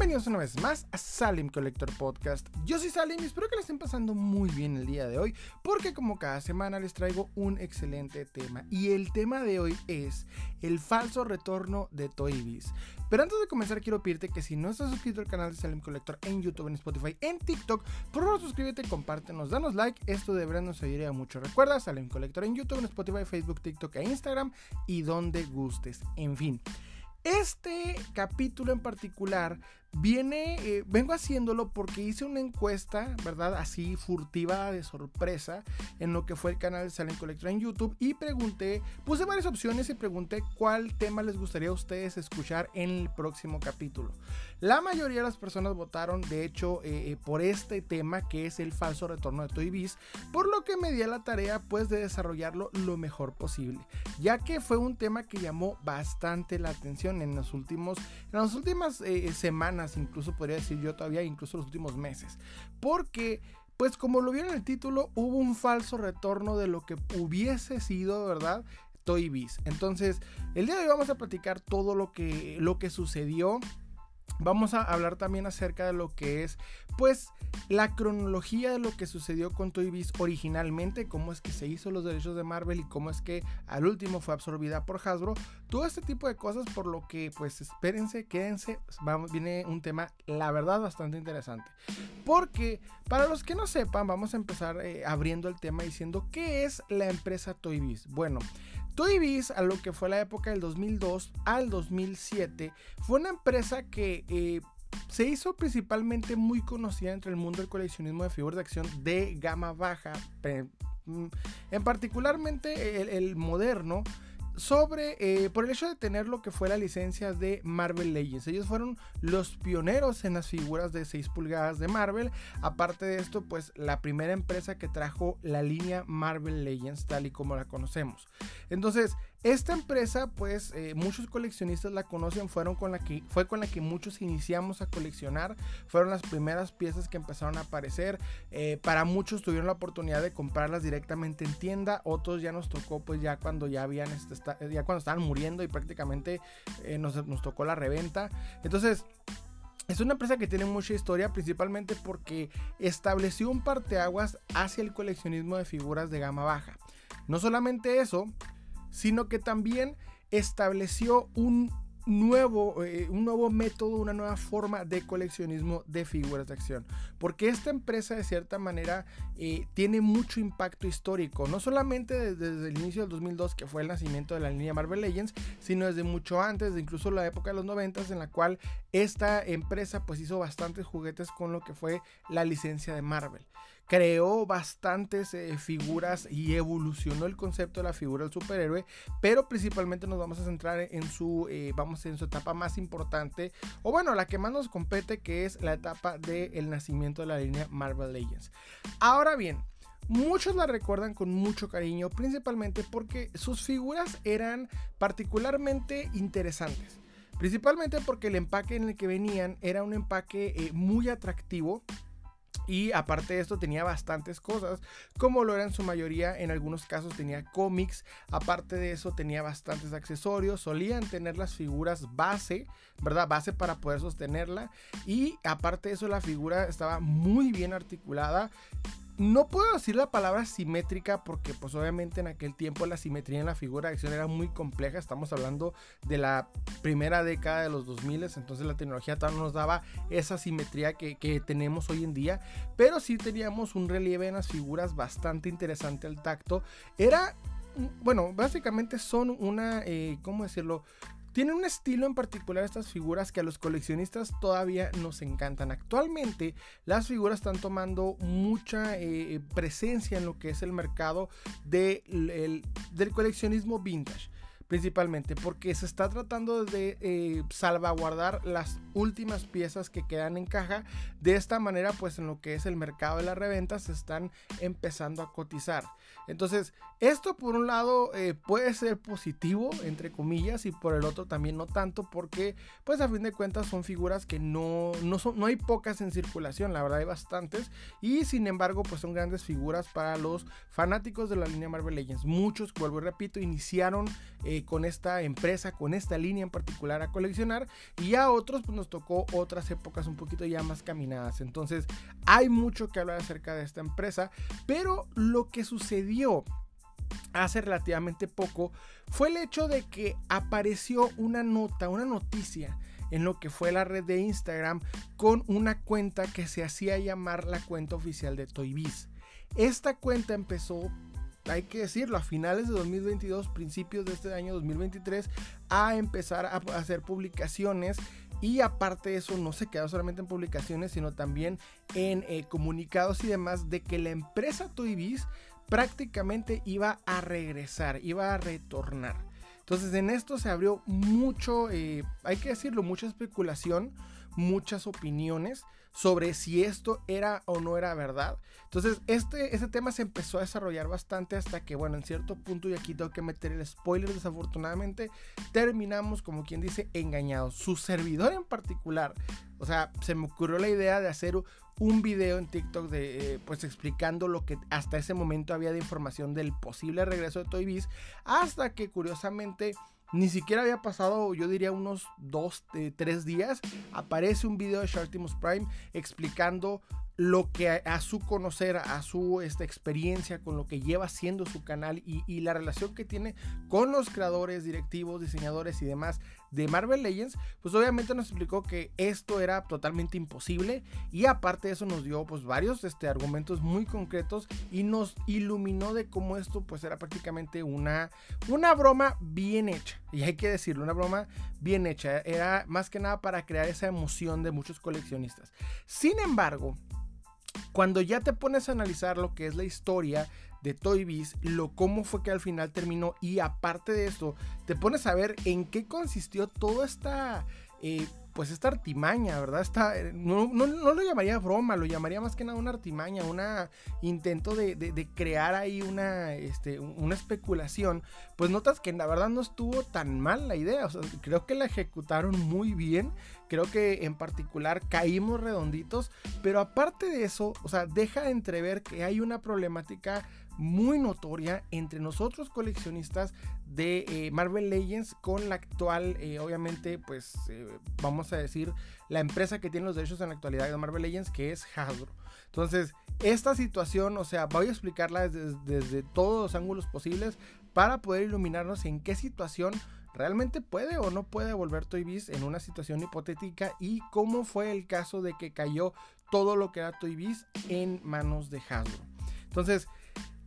Bienvenidos una vez más a Salim Collector Podcast. Yo soy Salim y espero que la estén pasando muy bien el día de hoy, porque como cada semana les traigo un excelente tema. Y el tema de hoy es el falso retorno de Toy Biz. Pero antes de comenzar, quiero pedirte que si no estás suscrito al canal de Salim Collector en YouTube, en Spotify, en TikTok, por favor suscríbete, compártenos, danos like. Esto de verdad nos ayudaría mucho. Recuerda, Salim Collector en YouTube, en Spotify, Facebook, TikTok e Instagram y donde gustes. En fin. Este capítulo en particular viene, eh, vengo haciéndolo porque hice una encuesta, ¿verdad? Así furtiva de sorpresa en lo que fue el canal de Silent Collector en YouTube y pregunté, puse varias opciones y pregunté cuál tema les gustaría a ustedes escuchar en el próximo capítulo. La mayoría de las personas votaron, de hecho, eh, eh, por este tema que es el falso retorno de Toy Biz, por lo que me di a la tarea pues de desarrollarlo lo mejor posible, ya que fue un tema que llamó bastante la atención en los últimos, en las últimas semanas incluso podría decir yo todavía, incluso los últimos meses. Porque, pues como lo vieron en el título, hubo un falso retorno de lo que hubiese sido, ¿verdad? Toy Biz. Entonces, el día de hoy vamos a platicar todo lo que, lo que sucedió Vamos a hablar también acerca de lo que es, pues, la cronología de lo que sucedió con Toy Biz originalmente, cómo es que se hizo los derechos de Marvel y cómo es que al último fue absorbida por Hasbro. Todo este tipo de cosas, por lo que, pues, espérense, quédense, viene un tema, la verdad, bastante interesante. Porque, para los que no sepan, vamos a empezar eh, abriendo el tema diciendo, ¿qué es la empresa Toy Biz? Bueno, Toy a lo que fue la época del 2002 al 2007, fue una empresa que eh, se hizo principalmente muy conocida entre el mundo del coleccionismo de figuras de acción de gama baja, mm, en particularmente el moderno sobre, eh, por el hecho de tener lo que fue la licencia de Marvel Legends. Ellos fueron los pioneros en las figuras de 6 pulgadas de Marvel. Aparte de esto, pues la primera empresa que trajo la línea Marvel Legends tal y como la conocemos. Entonces, esta empresa, pues eh, muchos coleccionistas la conocen, fueron con la que, fue con la que muchos iniciamos a coleccionar, fueron las primeras piezas que empezaron a aparecer, eh, para muchos tuvieron la oportunidad de comprarlas directamente en tienda, otros ya nos tocó pues ya cuando ya habían, este, ya cuando estaban muriendo y prácticamente eh, nos, nos tocó la reventa, entonces... Es una empresa que tiene mucha historia, principalmente porque estableció un parteaguas hacia el coleccionismo de figuras de gama baja. No solamente eso, sino que también estableció un nuevo, eh, un nuevo método, una nueva forma de coleccionismo de figuras de acción. Porque esta empresa de cierta manera eh, tiene mucho impacto histórico, no solamente desde, el inicio del 2002 que fue el nacimiento de la línea Marvel Legends, sino desde mucho antes, de incluso la época de los 90 en la cual esta empresa pues hizo bastantes juguetes con lo que fue la licencia de Marvel creó bastantes eh, figuras y evolucionó el concepto de la figura del superhéroe, pero principalmente nos vamos a centrar en su, eh, vamos en su etapa más importante, o bueno, la que más nos compete, que es la etapa del nacimiento de la línea Marvel Legends. Ahora bien, Muchos la recuerdan con mucho cariño, principalmente porque sus figuras eran particularmente interesantes. Principalmente porque el empaque en el que venían era un empaque eh, muy atractivo y aparte de esto tenía bastantes cosas, como lo era en su mayoría, en algunos casos tenía cómics, aparte de eso tenía bastantes accesorios, solían tener las figuras base, ¿verdad? Base para poder sostenerla y aparte de eso la figura estaba muy bien articulada, no puedo decir la palabra simétrica porque pues obviamente en aquel tiempo la simetría en la figura de acción era muy compleja. Estamos hablando de la primera década de los 2000, entonces la tecnología no nos daba esa simetría que, tenemos hoy en día. Pero sí teníamos un relieve en las figuras bastante interesante al tacto. Era, bueno, básicamente son una, eh, ¿cómo decirlo? Tienen un estilo en particular estas figuras que a los coleccionistas todavía nos encantan. Actualmente las figuras están tomando mucha eh, presencia en lo que es el mercado del coleccionismo vintage principalmente porque se está tratando de eh, salvaguardar las últimas piezas que quedan en caja de esta manera pues en lo que es el mercado de la reventa se están empezando a cotizar entonces esto por un lado eh, puede ser positivo entre comillas y por el otro también no tanto porque pues a fin de cuentas son figuras que no no son no hay pocas en circulación la verdad hay bastantes y sin embargo pues son grandes figuras para los fanáticos de la línea Marvel Legends muchos vuelvo y repito iniciaron eh, con esta empresa, con esta línea en particular a coleccionar y a otros pues nos tocó otras épocas un poquito ya más caminadas. Entonces hay mucho que hablar acerca de esta empresa, pero lo que sucedió hace relativamente poco fue el hecho de que apareció una nota, una noticia en lo que fue la red de Instagram con una cuenta que se hacía llamar la cuenta oficial de Toy Biz. Esta cuenta empezó hay que decirlo, a finales de 2022, principios de este año 2023, a empezar a hacer publicaciones. Y aparte de eso, no se quedó solamente en publicaciones, sino también en eh, comunicados y demás de que la empresa Toybiz prácticamente iba a regresar, iba a retornar. Entonces en esto se abrió mucho, eh, hay que decirlo, mucha especulación, muchas opiniones sobre si esto era o no era verdad. Entonces, este, este tema se empezó a desarrollar bastante hasta que, bueno, en cierto punto, y aquí tengo que meter el spoiler, desafortunadamente, terminamos, como quien dice, engañados. Su servidor en particular, o sea, se me ocurrió la idea de hacer un video en TikTok de, eh, pues explicando lo que hasta ese momento había de información del posible regreso de Toy Biz, hasta que curiosamente ni siquiera había pasado, yo diría, unos 2, 3 días. Aparece un video de Shartimus Prime explicando lo que a, su conocer, a su esta experiencia, con lo que lleva haciendo su canal y, la relación que tiene con los creadores, directivos, diseñadores y demás de Marvel Legends, pues obviamente nos explicó que esto era totalmente imposible y aparte de eso nos dio pues varios este, argumentos muy concretos y nos iluminó de cómo esto pues era prácticamente una, una broma bien hecha. Y hay que decirlo, una broma bien hecha. Era más que nada para crear esa emoción de muchos coleccionistas. Sin embargo, cuando ya te pones a analizar lo que es la historia de Toy Biz, lo cómo fue que al final terminó y aparte de esto, te pones a ver en qué consistió toda esta eh, pues esta artimaña, ¿verdad? Esta, eh, no, no, lo llamaría broma, lo llamaría más que nada una artimaña, un intento de, crear ahí una, este, una especulación, pues notas que la verdad no estuvo tan mal la idea, creo que la ejecutaron muy bien, creo que en particular caímos redonditos, pero aparte de eso, o sea, deja entrever que hay una problemática muy notoria entre nosotros coleccionistas de eh, Marvel Legends con la actual, eh, obviamente, pues eh, vamos a decir, la empresa que tiene los derechos en la actualidad de Marvel Legends, que es Hasbro. Entonces, esta situación, o sea, voy a explicarla desde, todos los ángulos posibles para poder iluminarnos en qué situación realmente puede o no puede volver Toy Biz en una situación hipotética y cómo fue el caso de que cayó todo lo que era Toy Biz en manos de Hasbro. Entonces,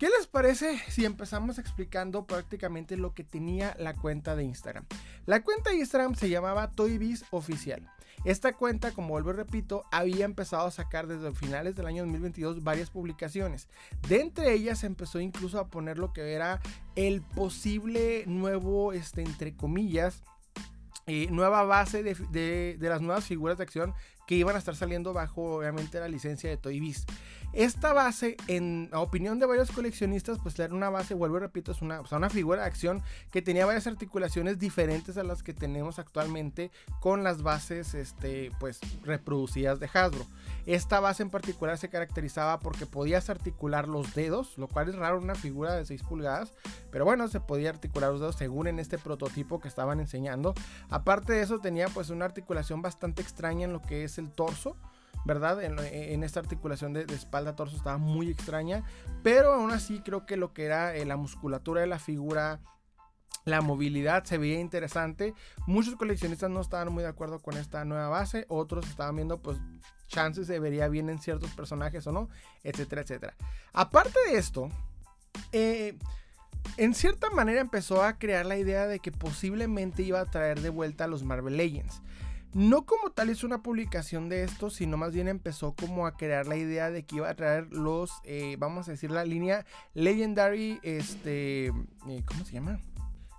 ¿Qué les parece si empezamos explicando prácticamente lo que tenía la cuenta de Instagram? La cuenta de Instagram se llamaba Toybiz Oficial. Esta cuenta, como vuelvo y repito, había empezado a sacar desde finales del año 2022 varias publicaciones. De entre ellas empezó incluso a poner lo que era el posible nuevo, este, entre comillas, eh, nueva base de, las nuevas figuras de acción que iban a estar saliendo bajo obviamente la licencia de Toy Biz. Esta base, en opinión de varios coleccionistas, pues era una base, vuelvo y repito, es una, una figura de acción que tenía varias articulaciones diferentes a las que tenemos actualmente con las bases este, pues, reproducidas de Hasbro. Esta base en particular se caracterizaba porque podías articular los dedos, lo cual es raro una figura de 6 pulgadas, pero bueno, se podía articular los dedos según en este prototipo que estaban enseñando. Aparte de eso, tenía pues una articulación bastante extraña en lo que es el torso. ¿Verdad? En, esta articulación de, espalda-torso estaba muy extraña, pero aún así creo que lo que era eh, la musculatura de la figura, la movilidad se veía interesante. Muchos coleccionistas no estaban muy de acuerdo con esta nueva base, otros estaban viendo pues chances se vería bien en ciertos personajes o no, etcétera, etcétera. Aparte de esto, eh, en cierta manera empezó a crear la idea de que posiblemente iba a traer de vuelta a los Marvel Legends. No como tal hizo una publicación de esto, sino más bien empezó como a crear la idea de que iba a traer los, eh, vamos a decir, la línea Legendary, este, eh, ¿cómo se llama?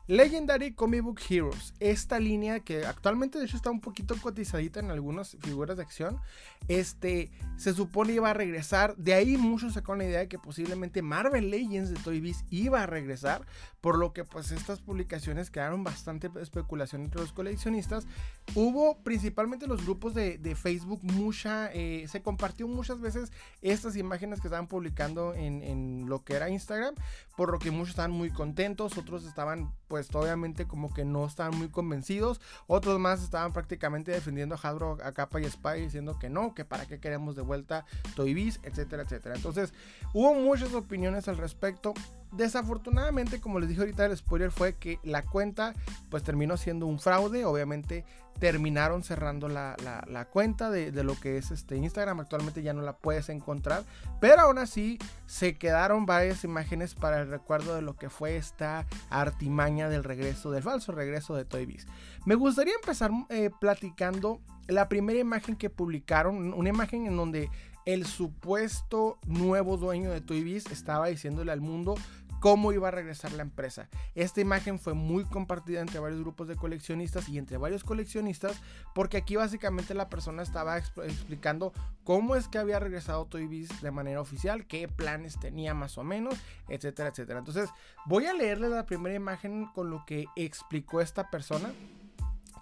Legendary Comic Book Heroes, esta línea que actualmente de hecho está un poquito cotizadita en algunas figuras de acción, este se supone iba a regresar, de ahí muchos sacaron la idea de que posiblemente Marvel Legends de Toy Biz iba a regresar, por lo que pues estas publicaciones crearon bastante especulación entre los coleccionistas. Hubo principalmente los grupos de, Facebook mucha, eh, se compartió muchas veces estas imágenes que estaban publicando en, en lo que era Instagram, por lo que muchos estaban muy contentos, otros estaban pues obviamente como que no estaban muy convencidos. Otros más estaban prácticamente defendiendo a Hasbro a capa y espada diciendo que no, que para qué queremos de vuelta Toy Biz, etcétera, etcétera. Entonces hubo muchas opiniones al respecto. Desafortunadamente, como les dije ahorita, el spoiler fue que la cuenta pues terminó siendo un fraude. Obviamente terminaron cerrando la, cuenta de, lo que es este Instagram. Actualmente ya no la puedes encontrar. Pero aún así se quedaron varias imágenes para el recuerdo de lo que fue esta artimaña del regreso, del falso regreso de Toy Biz. Me gustaría empezar eh, platicando la primera imagen que publicaron. Una imagen en donde el supuesto nuevo dueño de Toy Biz estaba diciéndole al mundo cómo iba a regresar la empresa. Esta imagen fue muy compartida entre varios grupos de coleccionistas y entre varios coleccionistas porque aquí básicamente la persona estaba explicando cómo es que había regresado Toy de manera oficial, qué planes tenía más o menos, etcétera, etcétera. Entonces voy a leerle la primera imagen con lo que explicó esta persona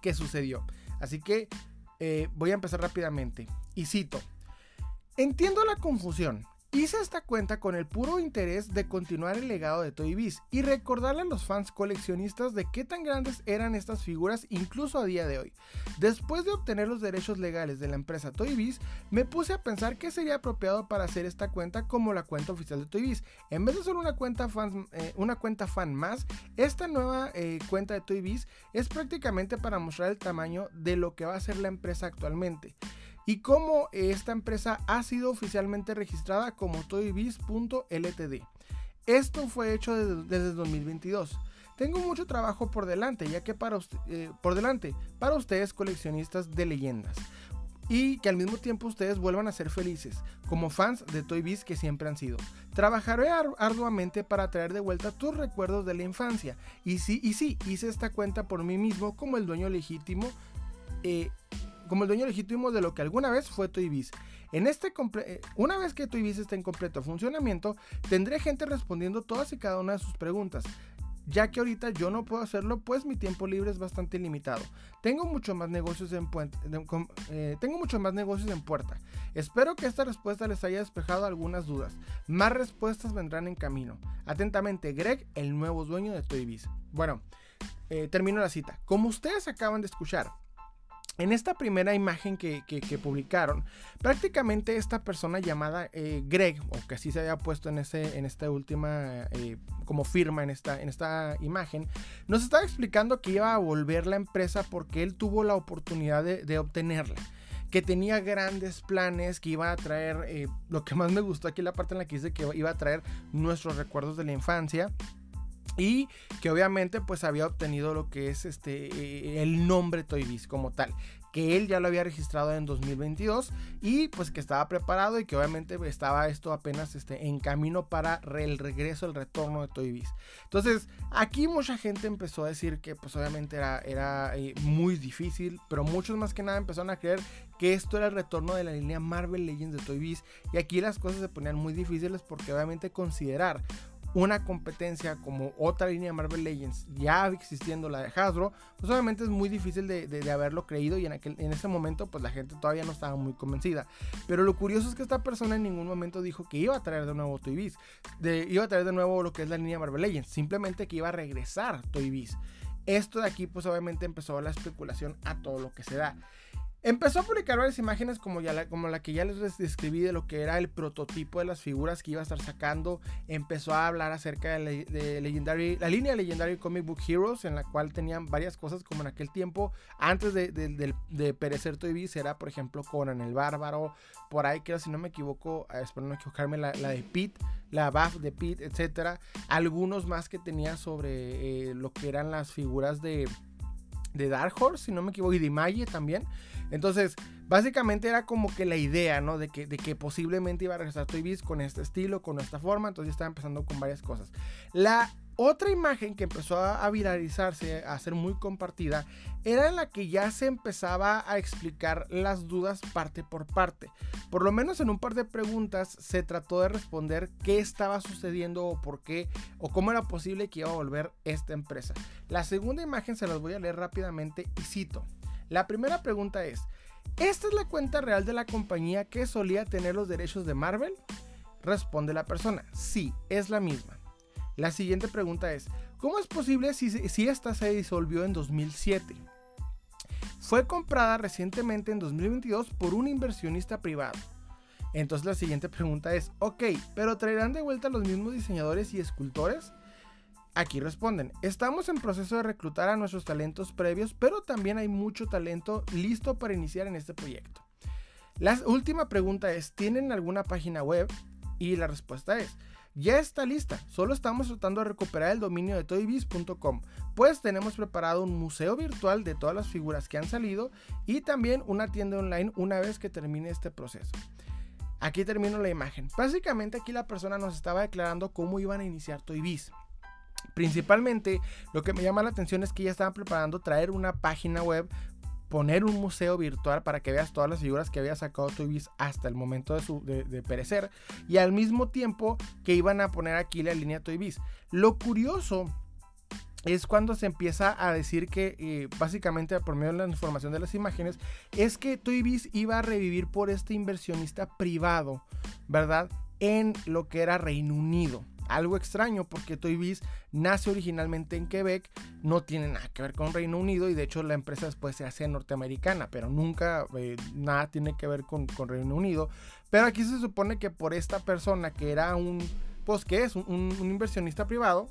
que sucedió. Así que eh, voy a empezar rápidamente. Y cito, entiendo la confusión. Hice esta cuenta con el puro interés de continuar el legado de Toy Biz y recordarle a los fans coleccionistas de qué tan grandes eran estas figuras incluso a día de hoy. Después de obtener los derechos legales de la empresa Toy Biz, me puse a pensar qué sería apropiado para hacer esta cuenta como la cuenta oficial de Toy Biz. En vez de solo una cuenta, fan, eh, una cuenta fan más, esta nueva eh, cuenta de Toy Biz es prácticamente para mostrar el tamaño de lo que va a ser la empresa actualmente y cómo esta empresa ha sido oficialmente registrada como toybiz.ltd. Esto fue hecho desde, 2022. Tengo mucho trabajo por delante, ya que para, eh, por delante, para ustedes coleccionistas de leyendas. Y que al mismo tiempo ustedes vuelvan a ser felices, como fans de Toy Biz que siempre han sido. Trabajaré arduamente para traer de vuelta tus recuerdos de la infancia. Y sí, y sí, hice esta cuenta por mí mismo como el dueño legítimo eh, como el dueño legítimo de lo que alguna vez fue Toy Biz. En este eh, una vez que Toy Biz esté en completo funcionamiento, tendré gente respondiendo todas y cada una de sus preguntas. Ya que ahorita yo no puedo hacerlo, pues mi tiempo libre es bastante limitado. Tengo mucho más negocios en, eh, tengo mucho más negocios en puerta. Espero que esta respuesta les haya despejado algunas dudas. Más respuestas vendrán en camino. Atentamente, Greg, el nuevo dueño de Toy Biz. Bueno, eh, termino la cita. Como ustedes acaban de escuchar, en esta primera imagen que, publicaron, prácticamente esta persona llamada eh, Greg, o que así se había puesto en, ese, en esta última, eh, como firma en esta, en esta imagen, nos estaba explicando que iba a volver la empresa porque él tuvo la oportunidad de, obtenerla que tenía grandes planes, que iba a traer, eh, lo que más me gustó aquí la parte en la que dice que iba a traer nuestros recuerdos de la infancia, y que obviamente pues había obtenido lo que es este eh, el nombre Toy Biz como tal que él ya lo había registrado en 2022 y pues que estaba preparado y que obviamente estaba esto apenas este, en camino para el regreso, el retorno de Toy Biz. Entonces aquí mucha gente empezó a decir que pues obviamente era, era eh, muy difícil, pero muchos más que nada empezaron a creer que esto era el retorno de la línea Marvel Legends de Toy Biz y aquí las cosas se ponían muy difíciles porque obviamente considerar una competencia como otra línea de Marvel Legends ya existiendo la de Hasbro, pues obviamente es muy difícil de, haberlo creído y en, aquel, en ese momento pues la gente todavía no estaba muy convencida. Pero lo curioso es que esta persona en ningún momento dijo que iba a traer de nuevo Toy Biz, de, iba a traer de nuevo lo que es la línea Marvel Legends, simplemente que iba a regresar Toy Biz. Esto de aquí pues obviamente empezó la especulación a todo lo que se da. Empezó a publicar varias imágenes como, ya la, como la que ya les describí de lo que era el prototipo de las figuras que iba a estar sacando. Empezó a hablar acerca de, Legendary, la línea Legendary Comic Book Heroes, en la cual tenían varias cosas como en aquel tiempo, antes de, de perecer Toy era por ejemplo Conan el Bárbaro, por ahí creo, si no me equivoco, eh, espero no equivocarme, la, de Pete, la Buff de Pete, etcétera. Algunos más que tenía sobre eh, lo que eran las figuras de, de Dark Horse, si no me equivoco, y de Magi también. Entonces, básicamente era como que la idea, ¿no? De que, de que posiblemente iba a regresar Toy Biz con este estilo, con esta forma. Entonces, estaba empezando con varias cosas. La otra imagen que empezó a viralizarse, a ser muy compartida, era en la que ya se empezaba a explicar las dudas parte por parte. Por lo menos en un par de preguntas se trató de responder qué estaba sucediendo o por qué o cómo era posible que iba a volver esta empresa. La segunda imagen se las voy a leer rápidamente y cito. La primera pregunta es, ¿esta es la cuenta real de la compañía que solía tener los derechos de Marvel? Responde la persona, sí, es la misma. La siguiente pregunta es, ¿Cómo es posible si, esta se disolvió en 2007? Fue comprada recientemente en 2022 por un inversionista privado. Entonces la siguiente pregunta es, ok, pero ¿traerán de vuelta los mismos diseñadores y escultores? Aquí responden, estamos en proceso de reclutar a nuestros talentos previos, pero también hay mucho talento listo para iniciar en este proyecto. La última pregunta es, ¿tienen alguna página web? Y la respuesta es, ya está lista, solo estamos tratando de recuperar el dominio de toybiz.com, pues tenemos preparado un museo virtual de todas las figuras que han salido y también una tienda online una vez que termine este proceso. Aquí termino la imagen. Básicamente aquí la persona nos estaba declarando cómo iban a iniciar Toybiz. Principalmente lo que me llama la atención es que ya estaban preparando traer una página web, poner un museo virtual para que veas todas las figuras que había sacado Toybiz hasta el momento de, su, de, perecer y al mismo tiempo que iban a poner aquí la línea Toybiz. Lo curioso es cuando se empieza a decir que eh, básicamente por medio de la información de las imágenes es que Toy Biz iba a revivir por este inversionista privado, ¿verdad? En lo que era Reino Unido. Algo extraño porque Toy Biz nace originalmente en Quebec, no tiene nada que ver con Reino Unido y de hecho la empresa después se hace norteamericana, pero nunca eh, nada tiene que ver con, Reino Unido. Pero aquí se supone que por esta persona que era un, pues que es un inversionista privado,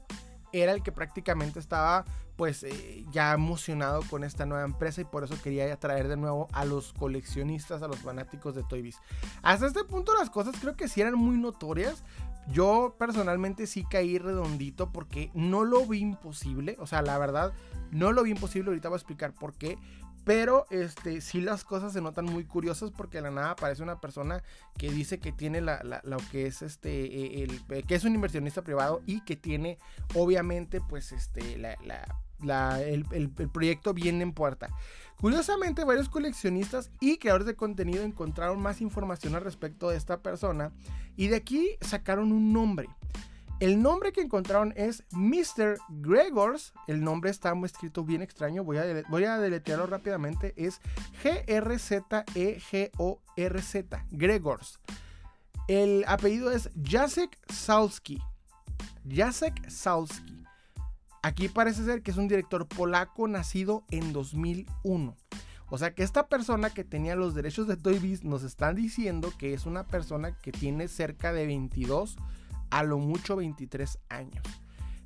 era el que prácticamente estaba pues eh, ya emocionado con esta nueva empresa y por eso quería atraer de nuevo a los coleccionistas, a los fanáticos de Toy Biz. Hasta este punto las cosas creo que sí eran muy notorias. Yo personalmente sí caí redondito porque no lo vi imposible, o sea, la verdad no lo vi imposible, ahorita voy a explicar por qué, pero este, sí las cosas se notan muy curiosas porque la nada aparece una persona que dice que tiene la, lo que es este, e, el, que es un inversionista privado y que tiene obviamente pues este, la, el, proyecto bien en puerta. Curiosamente, varios coleccionistas y creadores de contenido encontraron más información al respecto de esta persona y de aquí sacaron un nombre. El nombre que encontraron es Mr. Gregors. El nombre está muy escrito bien extraño. Voy a, voy a deletearlo rápidamente. Es G-R-Z-E-G-O-R-Z. Gregors. El apellido es Jacek Salski. Jacek Salski. Aquí parece ser que es un director polaco nacido en 2001. O sea que esta persona que tenía los derechos de Toy nos están diciendo que es una persona que tiene cerca de 22 a lo mucho 23 años.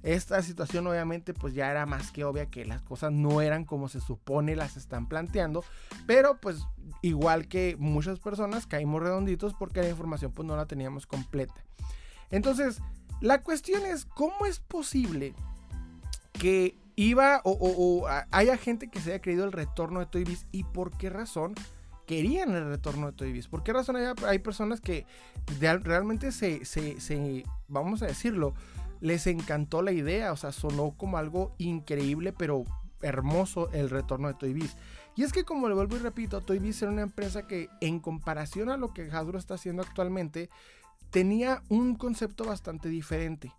Esta situación obviamente pues ya era más que obvia que las cosas no eran como se supone las están planteando, pero pues igual que muchas personas caímos redonditos porque la información pues no la teníamos completa. Entonces, la cuestión es cómo es posible que iba o, haya gente que se haya creído el retorno de Toy Biz y por qué razón querían el retorno de Toy Biz. ¿Por qué razón hay, personas que realmente se, se, vamos a decirlo, les encantó la idea? O sea, sonó como algo increíble, pero hermoso el retorno de Toy Biz. Y es que como le vuelvo y repito, Toy Biz era una empresa que en comparación a lo que Hasbro está haciendo actualmente, tenía un concepto bastante diferente.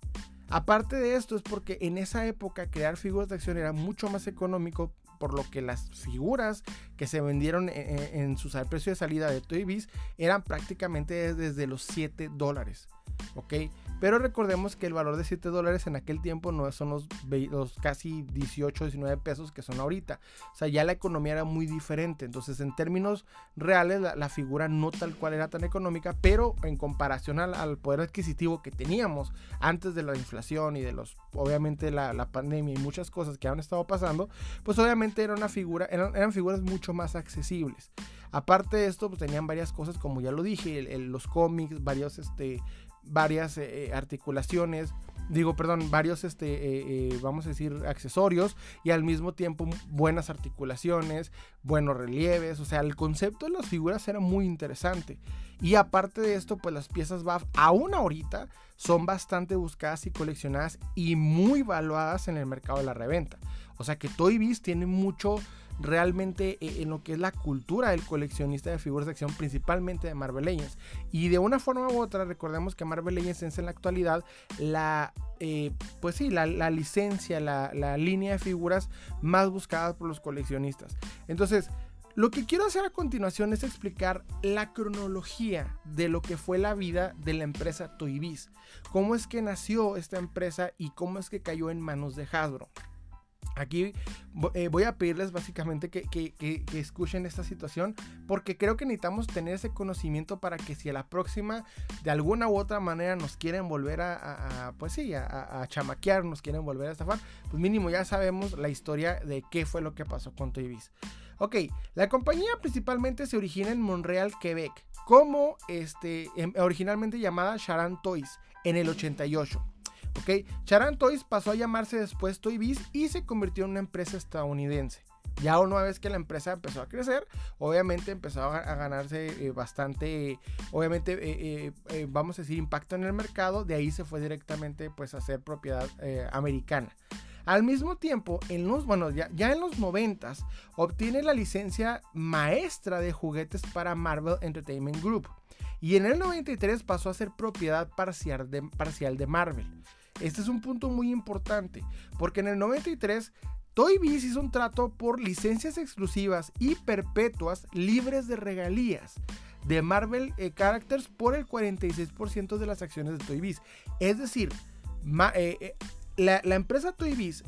Aparte de esto es porque en esa época crear figuras de acción era mucho más económico por lo que las figuras que se vendieron en, su precio de salida de Toy Biz eran prácticamente desde los 7 dólares. ¿Ok? Pero recordemos que el valor de 7 dólares en aquel tiempo no son los, casi 18, 19 pesos que son ahorita. O sea, ya la economía era muy diferente. Entonces, en términos reales, la, figura no tal cual era tan económica, pero en comparación al, poder adquisitivo que teníamos antes de la inflación y de los, obviamente, la, pandemia y muchas cosas que han estado pasando, pues obviamente era una figura, eran figuras mucho más accesibles. Aparte de esto, pues tenían varias cosas, como ya lo dije, los cómics, varios este, varias eh, eh, articulaciones, digo, perdón, varios, este, eh, vamos a decir, accesorios y al mismo tiempo buenas articulaciones, buenos relieves, o sea, el concepto de las figuras era muy interesante. Y aparte de esto, pues las piezas BAF aún ahorita son bastante buscadas y coleccionadas y muy valuadas en el mercado de la reventa. O sea que Toy Biz tiene mucho realmente eh, en lo que es la cultura del coleccionista de figuras de acción, principalmente de Marvel Legends. Y de una forma u otra, recordemos que Marvel Legends es en la actualidad la, eh, pues sí, la, licencia, la, la línea de figuras más buscadas por los coleccionistas. Entonces, Lo que quiero hacer a continuación es explicar la cronología de lo que fue la vida de la empresa Toy cómo es que nació esta empresa y cómo es que cayó en manos de Hasbro. Aquí eh, voy a pedirles básicamente que, escuchen esta situación porque creo que necesitamos tener ese conocimiento para que si a la próxima de alguna u otra manera nos quieren volver a, pues sí, a, chamaquear, nos quieren volver a estafar, pues mínimo ya sabemos la historia de qué fue lo que pasó con Toy Ok, la compañía principalmente se origina en Montreal, Quebec, como este, em, originalmente llamada Charan Toys en el 88. ¿Ok? Charan Toys pasó a llamarse después Toy Biz y se convirtió en una empresa estadounidense. Ya una vez que la empresa empezó a crecer, obviamente empezó a, ganarse eh, bastante, obviamente, eh, eh, vamos a decir, impacto en el mercado. De ahí se fue directamente pues, a ser propiedad americana. Al mismo tiempo, en los, bueno, ya, en los 90 obtiene la licencia maestra de juguetes para Marvel Entertainment Group. Y en el 93 pasó a ser propiedad parcial de Marvel. Este es un punto muy importante, porque en el 93 Toy Biz hizo un trato por licencias exclusivas y perpetuas libres de regalías de Marvel eh, Characters por el 46% de las acciones de Toy Biz. Es decir, eh, eh, la, empresa Toy Biz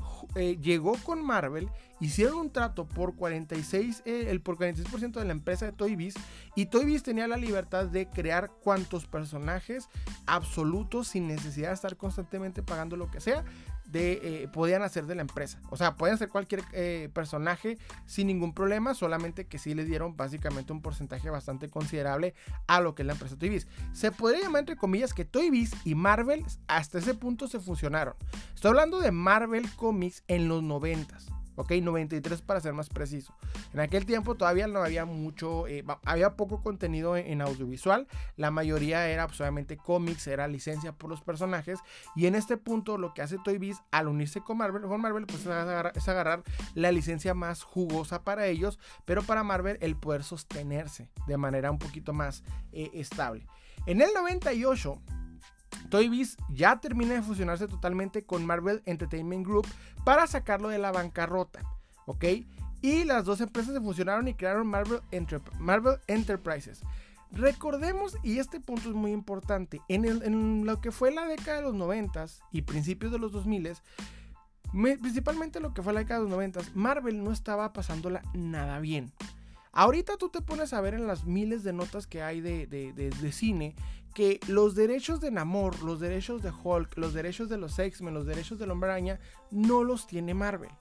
llegó con Marvel, hicieron un trato por 46, el por 46% de la empresa de Toy Biz y Toy Biz tenía la libertad de crear cuantos personajes absolutos sin necesidad de estar constantemente pagando lo que sea de, eh, podían hacer de la empresa. O sea, pueden ser cualquier eh, personaje sin ningún problema, solamente que sí le dieron básicamente un porcentaje bastante considerable a lo que es la empresa Toy Biz. Se podría llamar entre comillas que Toy Biz y Marvel hasta ese punto se fusionaron. Estoy hablando de Marvel Comics en los 90 ¿ok? 93 para ser más preciso. En aquel tiempo todavía no había mucho, eh, había poco contenido en, audiovisual, la mayoría era pues, obviamente cómics, era licencia por los personajes, y en este punto lo que hace Toy Biz al unirse con Marvel, con Marvel pues es agarrar, la licencia más jugosa para ellos, pero para Marvel el poder sostenerse de manera un poquito más eh, estable. En el 98 Toy Biz ya termina de fusionarse totalmente con Marvel Entertainment Group para sacarlo de la bancarrota, ¿ok? Y las dos empresas se fusionaron y crearon Marvel, Enterprises. Recordemos, y este punto es muy importante, en, lo que fue la década de los 90 y principios de los 2000, principalmente lo que fue la década de los 90, Marvel no estaba pasándola nada bien. Ahorita tú te pones a ver en las miles de notas que hay de, de cine que los derechos de Namor, los derechos de Hulk, los derechos de los X-Men, los derechos del Hombre Araña, no los tiene Marvel.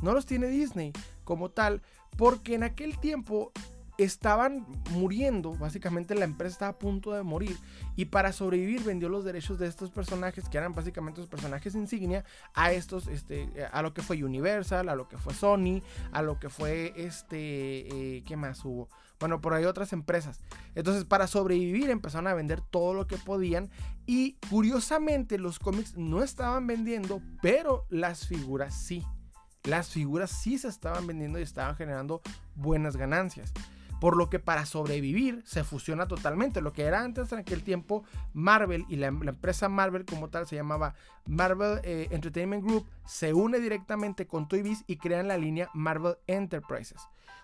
No los tiene Disney como tal, porque en aquel tiempo estaban muriendo, básicamente la empresa estaba a punto de morir y para sobrevivir vendió los derechos de estos personajes que eran básicamente los personajes insignia a estos, este, a lo que fue Universal, a lo que fue Sony, a lo que fue este, eh, ¿qué más hubo? Bueno, por ahí otras empresas. Entonces, para sobrevivir empezaron a vender todo lo que podían y curiosamente los cómics no estaban vendiendo, pero las figuras sí. Las figuras sí se estaban vendiendo y estaban generando buenas ganancias. Por lo que para sobrevivir se fusiona totalmente. Lo que era antes en aquel tiempo Marvel y la, empresa Marvel como tal se llamaba Marvel eh, Entertainment Group se une directamente con Toy Biz y crean la línea Marvel Enterprises.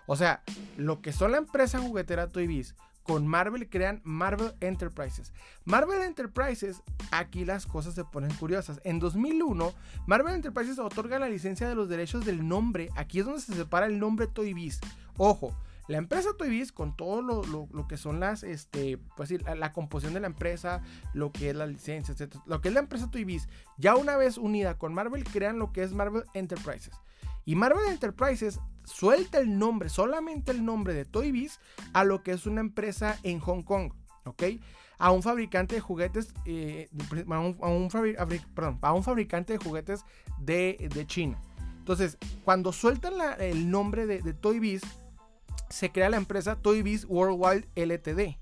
O sea, lo que son la empresa juguetera Toy Biz con Marvel crean Marvel Enterprises. Marvel Enterprises, aquí las cosas se ponen curiosas. En 2001, Marvel Enterprises otorga la licencia de los derechos del nombre. Aquí es donde se separa el nombre Toy Biz. Ojo, la empresa Toy Biz, con todo lo, que son las, este, pues la, la, composición de la empresa, lo que es la licencia, etc. Lo que es la empresa Toy Biz, ya una vez unida con Marvel, crean lo que es Marvel Enterprises. Y Marvel Enterprises suelta el nombre, solamente el nombre de Toy Biz, a lo que es una empresa en Hong Kong, ¿ok? A un fabricante de juguetes, eh, a, un, fabricante de juguetes de, China. Entonces, cuando sueltan el nombre de, de Toy Biz, se crea la empresa Toy Biz Worldwide LTD.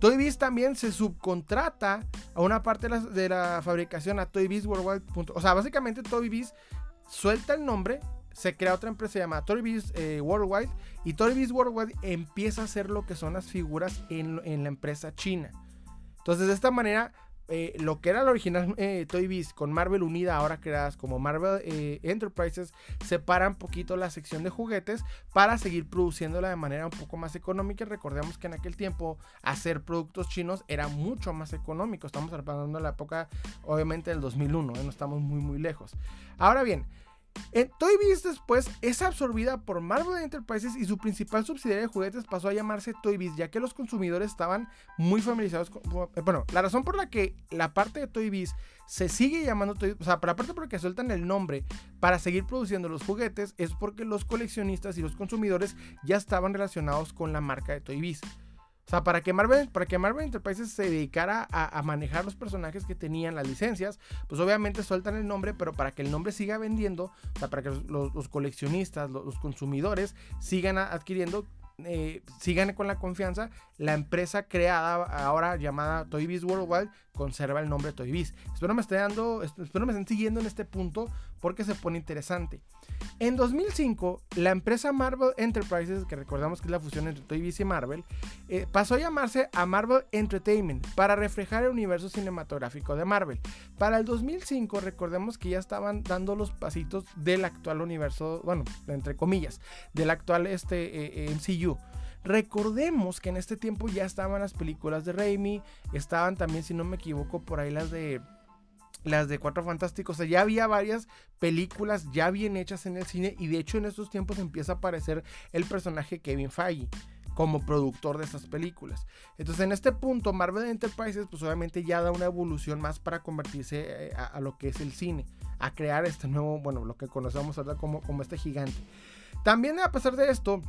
Toy Biz también se subcontrata a una parte de la, fabricación a Toy Biz Worldwide. O sea, básicamente Toy Biz suelta el nombre, se crea otra empresa llamada Toy Biz eh, Worldwide y Toy Biz Worldwide empieza a hacer lo que son las figuras en, en la empresa china. Entonces, de esta manera eh, lo que era la original eh, Toy Biz con Marvel unida, ahora creadas como Marvel eh, Enterprises, separan poquito la sección de juguetes para seguir produciéndola de manera un poco más económica. Recordemos que en aquel tiempo hacer productos chinos era mucho más económico. Estamos hablando de la época, obviamente, del 2001, no estamos muy, muy lejos. Ahora bien, en Toy Biz después es absorbida por Marvel Enterprises y su principal subsidiaria de juguetes pasó a llamarse Toy Biz, ya que los consumidores estaban muy familiarizados con... Eh, bueno, la razón por la que la parte de Toy Biz se sigue llamando Toy o sea, para aparte porque sueltan el nombre para seguir produciendo los juguetes, es porque los coleccionistas y los consumidores ya estaban relacionados con la marca de Toy Biz. O sea, para que Marvel, para que Marvel Enterprises se dedicara a, manejar los personajes que tenían las licencias, pues obviamente sueltan el nombre, pero para que el nombre siga vendiendo, o sea, para que los, coleccionistas, los, consumidores sigan adquiriendo, eh, sigan con la confianza, la empresa creada ahora llamada Toy Biz Worldwide conserva el nombre Toy Biz. Espero me me estén siguiendo en este punto porque se pone interesante. En 2005, la empresa Marvel Enterprises, que recordamos que es la fusión entre Toy Biz y Marvel, eh, pasó a llamarse a Marvel Entertainment para reflejar el universo cinematográfico de Marvel. Para el 2005, recordemos que ya estaban dando los pasitos del actual universo, bueno, entre comillas, del actual este, eh, MCU. Recordemos que en este tiempo ya estaban las películas de Raimi, estaban también, si no me equivoco, por ahí las de las de Cuatro Fantásticos. O sea, ya había varias películas ya bien hechas en el cine y de hecho en estos tiempos empieza a aparecer el personaje Kevin Feige como productor de estas películas. Entonces en este punto Marvel Enterprises pues obviamente ya da una evolución más para convertirse eh, a, lo que es el cine, a crear este nuevo, bueno, lo que conocemos ahora como, como este gigante. También a pesar de esto,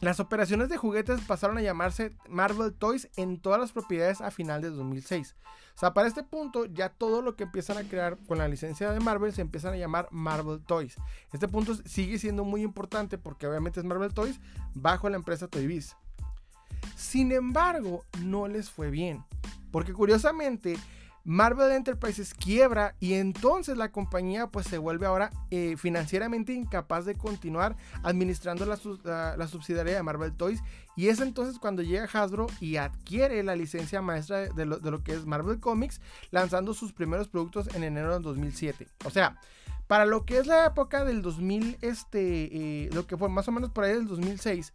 las operaciones de juguetes pasaron a llamarse Marvel Toys en todas las propiedades a final de 2006. O sea, para este punto ya todo lo que empiezan a crear con la licencia de Marvel se empiezan a llamar Marvel Toys. Este punto sigue siendo muy importante porque obviamente es Marvel Toys bajo la empresa Toy Biz. Sin embargo, no les fue bien. Porque curiosamente, Marvel Enterprises quiebra y entonces la compañía pues se vuelve ahora eh, financieramente incapaz de continuar administrando la, subsidiaria de Marvel Toys y es entonces cuando llega Hasbro y adquiere la licencia maestra de lo, que es Marvel Comics lanzando sus primeros productos en enero de 2007. O sea, para lo que es la época del 2000, este, eh, lo que fue más o menos por ahí del 2006,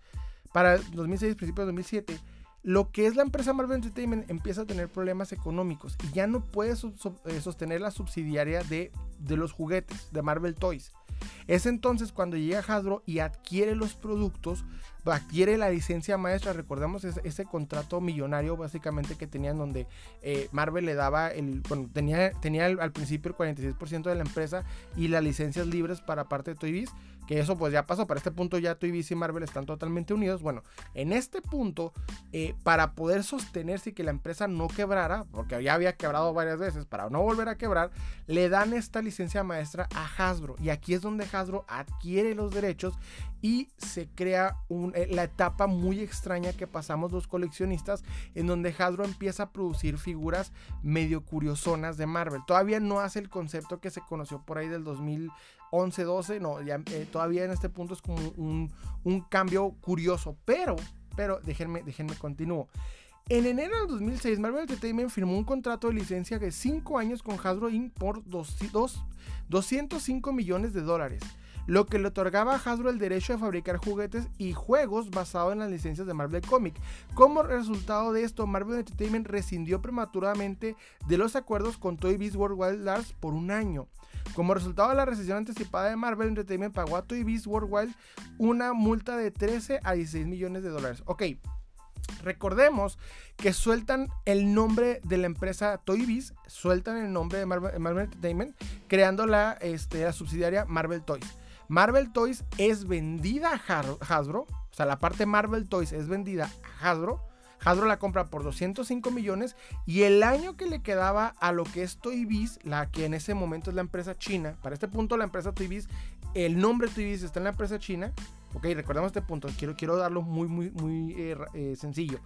para 2006, principio de 2007 lo que es la empresa Marvel Entertainment empieza a tener problemas económicos y ya no puede eh, sostener la subsidiaria de, de, los juguetes de Marvel Toys. Es entonces cuando llega Hasbro y adquiere los productos, adquiere la licencia maestra. Recordemos ese, contrato millonario básicamente que tenían donde eh, Marvel le daba el, bueno, tenía, tenía al principio el 46% de la empresa y las licencias libres para parte de Toy Biz que eso pues ya pasó, para este punto ya Toy y Marvel están totalmente unidos. Bueno, en este punto, eh, para poder sostenerse y que la empresa no quebrara, porque ya había quebrado varias veces, para no volver a quebrar, le dan esta licencia maestra a Hasbro. Y aquí es donde Hasbro adquiere los derechos y se crea eh, la etapa muy extraña que pasamos los coleccionistas, en donde Hasbro empieza a producir figuras medio curiosonas de Marvel. Todavía no hace el concepto que se conoció por ahí del 2000 11, 12, no, ya eh, todavía en este punto es como un, cambio curioso, pero, pero déjenme, déjenme continúo. En enero del 2006, Marvel Entertainment firmó un contrato de licencia de 5 años con Hasbro Inc. por 205 millones de dólares, lo que le otorgaba a Hasbro el derecho de fabricar juguetes y juegos basados en las licencias de Marvel Comic. Como resultado de esto, Marvel Entertainment rescindió prematuramente de los acuerdos con Toy Biz Worldwide Lars por un año. Como resultado de la recesión anticipada de Marvel Entertainment, pagó a Toy Biz Worldwide una multa de 13 a 16 millones de dólares. Ok, Recordemos que sueltan el nombre de la empresa Toy Biz, sueltan el nombre de Marvel, Entertainment, creando la, este, la, subsidiaria Marvel Toys. Marvel Toys es vendida a Hasbro, o sea, la parte Marvel Toys es vendida a Hasbro Hasbro la compra por 205 millones y el año que le quedaba a lo que es Toy Biz, la que en ese momento es la empresa china, para este punto la empresa Toy Biz, el nombre Toy Biz está en la empresa china, ok, recordemos este punto, quiero, quiero darlo muy, muy, muy eh, eh, sencillo.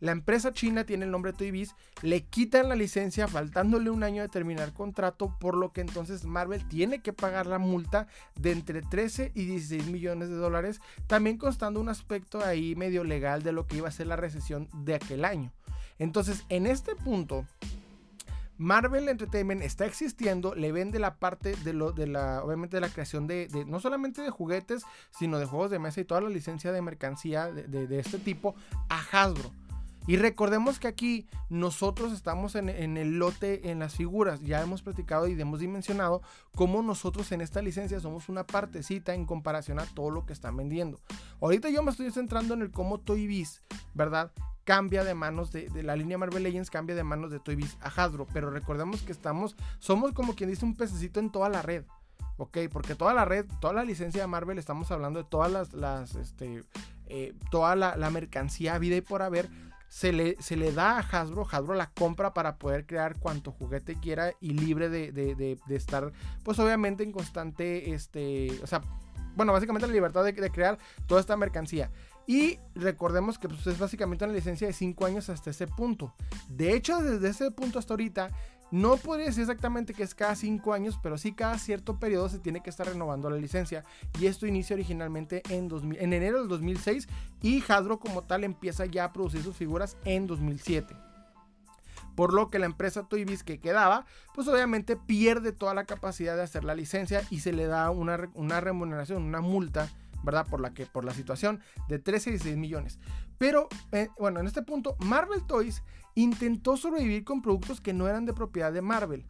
La empresa china tiene el nombre Toy le quitan la licencia faltándole un año de terminar contrato, por lo que entonces Marvel tiene que pagar la multa de entre 13 y 16 millones de dólares, también constando un aspecto ahí medio legal de lo que iba a ser la recesión de aquel año. Entonces, en este punto, Marvel Entertainment está existiendo, le vende la parte de lo de la obviamente de la creación de, no solamente de juguetes, sino de juegos de mesa y toda la licencia de mercancía de, este tipo a Hasbro. Y recordemos que aquí nosotros estamos en, el lote en las figuras. Ya hemos platicado y hemos dimensionado cómo nosotros en esta licencia somos una partecita en comparación a todo lo que están vendiendo. Ahorita yo me estoy centrando en el cómo Toy Biz, ¿verdad? cambia de manos de, la línea Marvel Legends, cambia de manos de Toy Biz a Hasbro. Pero recordemos que estamos, somos como quien dice un pececito en toda la red. Ok, porque toda la red, toda la licencia de Marvel, estamos hablando de todas las, las este, eh, toda la, mercancía vida y por haber, se le, se le da a Hasbro, Hasbro la compra para poder crear cuanto juguete quiera y libre de, de, de estar, pues obviamente en constante, este, o sea, bueno, básicamente la libertad de, crear toda esta mercancía. Y recordemos que pues, es básicamente una licencia de 5 años hasta ese punto. De hecho, desde ese punto hasta ahorita, no podría decir exactamente que es cada 5 años, pero sí cada cierto periodo se tiene que estar renovando la licencia. Y esto inicia originalmente en, en enero del 2006 y Hasbro como tal empieza ya a producir sus figuras en 2007 por lo que la empresa Toy Biz que quedaba, pues obviamente pierde toda la capacidad de hacer la licencia y se le da una, remuneración, una multa, ¿verdad? Por la que por la situación de 13 y 16 millones. Pero eh, bueno, en este punto Marvel Toys intentó sobrevivir con productos que no eran de propiedad de Marvel.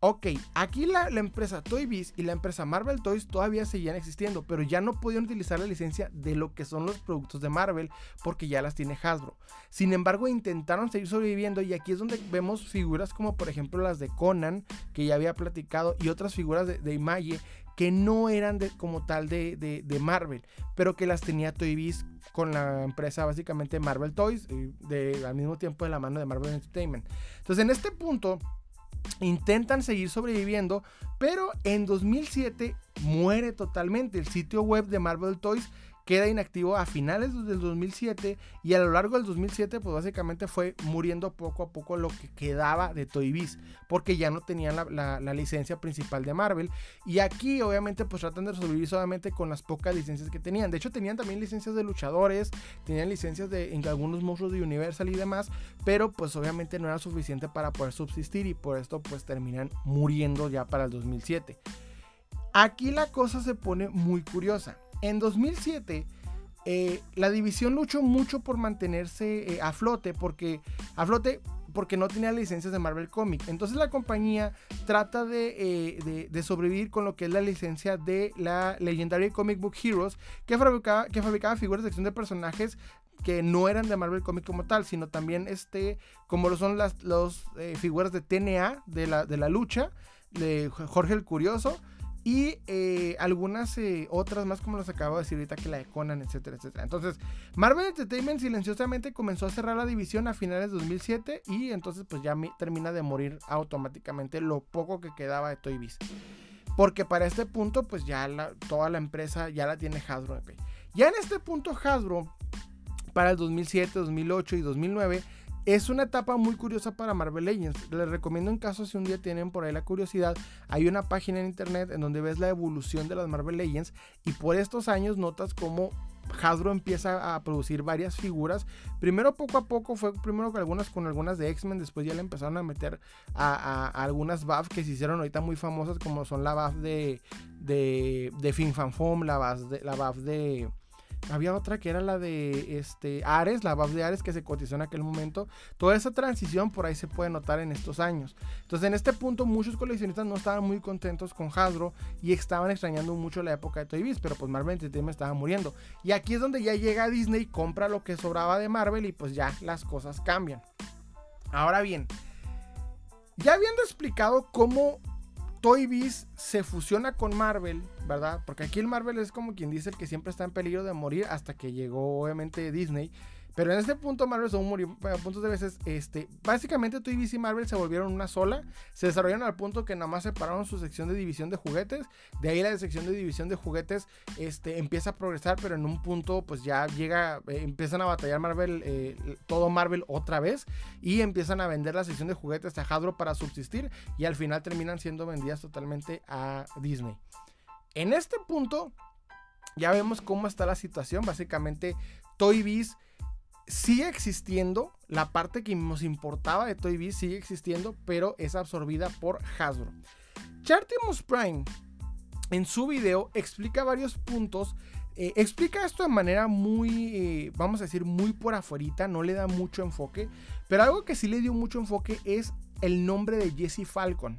Ok, aquí la, empresa Toy Biz y la empresa Marvel Toys todavía seguían existiendo, pero ya no podían utilizar la licencia de lo que son los productos de Marvel porque ya las tiene Hasbro. Sin embargo, intentaron seguir sobreviviendo y aquí es donde vemos figuras como por ejemplo las de Conan, que ya había platicado, y otras figuras de, de Image que no eran como tal de, de, Marvel, pero que las tenía Toy Biz con la empresa básicamente Marvel Toys, y de, al mismo tiempo de la mano de Marvel Entertainment. Entonces en este punto intentan seguir sobreviviendo, pero en 2007 muere totalmente. El sitio web de Marvel Toys queda inactivo a finales del 2007 y a lo largo del 2007 pues básicamente fue muriendo poco a poco lo que quedaba de Toy Biz porque ya no tenían la, licencia principal de Marvel. Y aquí obviamente pues tratan de sobrevivir solamente con las pocas licencias que tenían. De hecho tenían también licencias de luchadores tenían licencias de algunos monstruos de Universal y demás pero pues obviamente no era suficiente para poder subsistir y por esto pues terminan muriendo ya para el 2007 aquí la cosa se pone muy curiosa en 2007, eh, la división luchó mucho por mantenerse eh, a flote, porque a flote porque no tenía licencias de Marvel Comics. Entonces la compañía trata eh, de, sobrevivir con lo que es la licencia de la Legendary Comic Book Heroes, que fabricaba, figuras de acción de personajes que no eran de Marvel Comics como tal, sino también este, como lo son las figuras de TNA de la lucha, de Jorge el Curioso y eh, algunas eh, otras más, como les acabo de decir ahorita, que la de Conan, etcétera, etcétera. Entonces, Marvel Entertainment silenciosamente comenzó a cerrar la división a finales de 2007 y entonces pues ya termina de morir automáticamente lo poco que quedaba de Toy Biz. Porque para este punto pues ya toda la empresa ya la tiene Hasbro. Ya en este punto Hasbro, para el 2007, 2008 y 2009, es una etapa muy curiosa para Marvel Legends. Les recomiendo en caso si un día tienen por ahí la curiosidad, hay una página en internet en donde ves la evolución de las Marvel Legends y por estos años notas cómo Hasbro empieza a producir varias figuras. Primero poco a poco fue primero con algunas con algunas de X-Men, después ya le empezaron a meter a, algunas buffs que se hicieron ahorita muy famosas como son la buff de de, de Fin Fan Foam, la buff de había otra que era la de este, Ares, la buff de Ares que se cotizó en aquel momento. Toda esa transición por ahí se puede notar en estos años. Entonces en este punto muchos coleccionistas no estaban muy contentos con Hasbro y estaban extrañando mucho la época de Toy Biz, pero pues Marvel Entertainment estaba muriendo. Y aquí es donde ya llega Disney, compra lo que sobraba de Marvel y pues ya las cosas cambian. Ahora bien, ya habiendo explicado cómo Toy Biz se fusiona con Marvel, ¿verdad? Porque aquí el Marvel es como quien dice el que siempre está en peligro de morir hasta que llegó obviamente Disney. Pero en este punto Marvel son murió a puntos de veces. Este, básicamente Toy y Marvel se volvieron una sola. Se desarrollaron al punto que nada más separaron su sección de división de juguetes. De ahí la sección de división de juguetes este, empieza a progresar, pero en un punto pues ya llega, eh, empiezan a batallar Marvel, eh, todo Marvel otra vez. Y empiezan a vender la sección de juguetes a Hasbro para subsistir. Y al final terminan siendo vendidas totalmente a Disney. En este punto ya vemos cómo está la situación. Básicamente Toy Biz sigue existiendo, la parte que nos importaba de Toy Biz sigue existiendo, pero es absorbida por Hasbro. Chartimus Prime en su video explica varios puntos. Eh, explica esto de manera muy, eh, vamos a decir, muy por afuera, no le da mucho enfoque, pero algo que sí le dio mucho enfoque es el nombre de Jesse Falcon.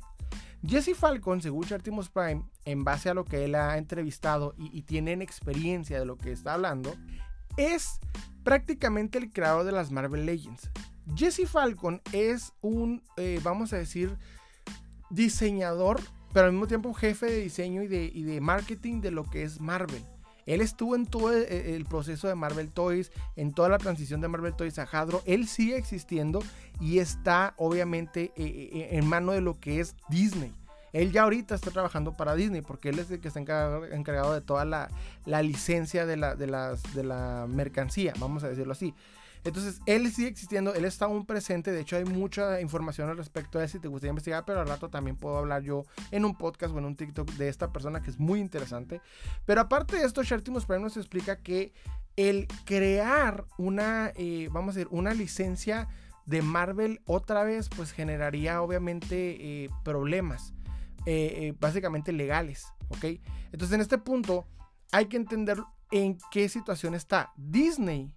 Jesse Falcon, según Chartimus Prime, en base a lo que él ha entrevistado y, y tienen experiencia de lo que está hablando, es prácticamente el creador de las Marvel Legends. Jesse Falcon es un, eh, vamos a decir, diseñador, pero al mismo tiempo jefe de diseño y de, de marketing de lo que es Marvel. Él estuvo en todo el, proceso de Marvel Toys, en toda la transición de Marvel Toys a Hadro. Él sigue existiendo y está obviamente eh, eh, en mano de lo que es Disney. Él ya ahorita está trabajando para Disney porque él es el que está encargado, de toda la, licencia de la, de, de la mercancía, vamos a decirlo así. Entonces, él sigue existiendo, él está aún presente. De hecho, hay mucha información al respecto de si te gustaría investigar, pero al rato también puedo hablar yo en un podcast o en un TikTok de esta persona que es muy interesante. Pero aparte de esto, Shartimus Prime nos explica que el crear una, eh, vamos a decir, una licencia de Marvel otra vez, pues generaría obviamente eh, problemas. Eh, eh, básicamente legales, ¿ok? Entonces en este punto hay que entender en qué situación está. Disney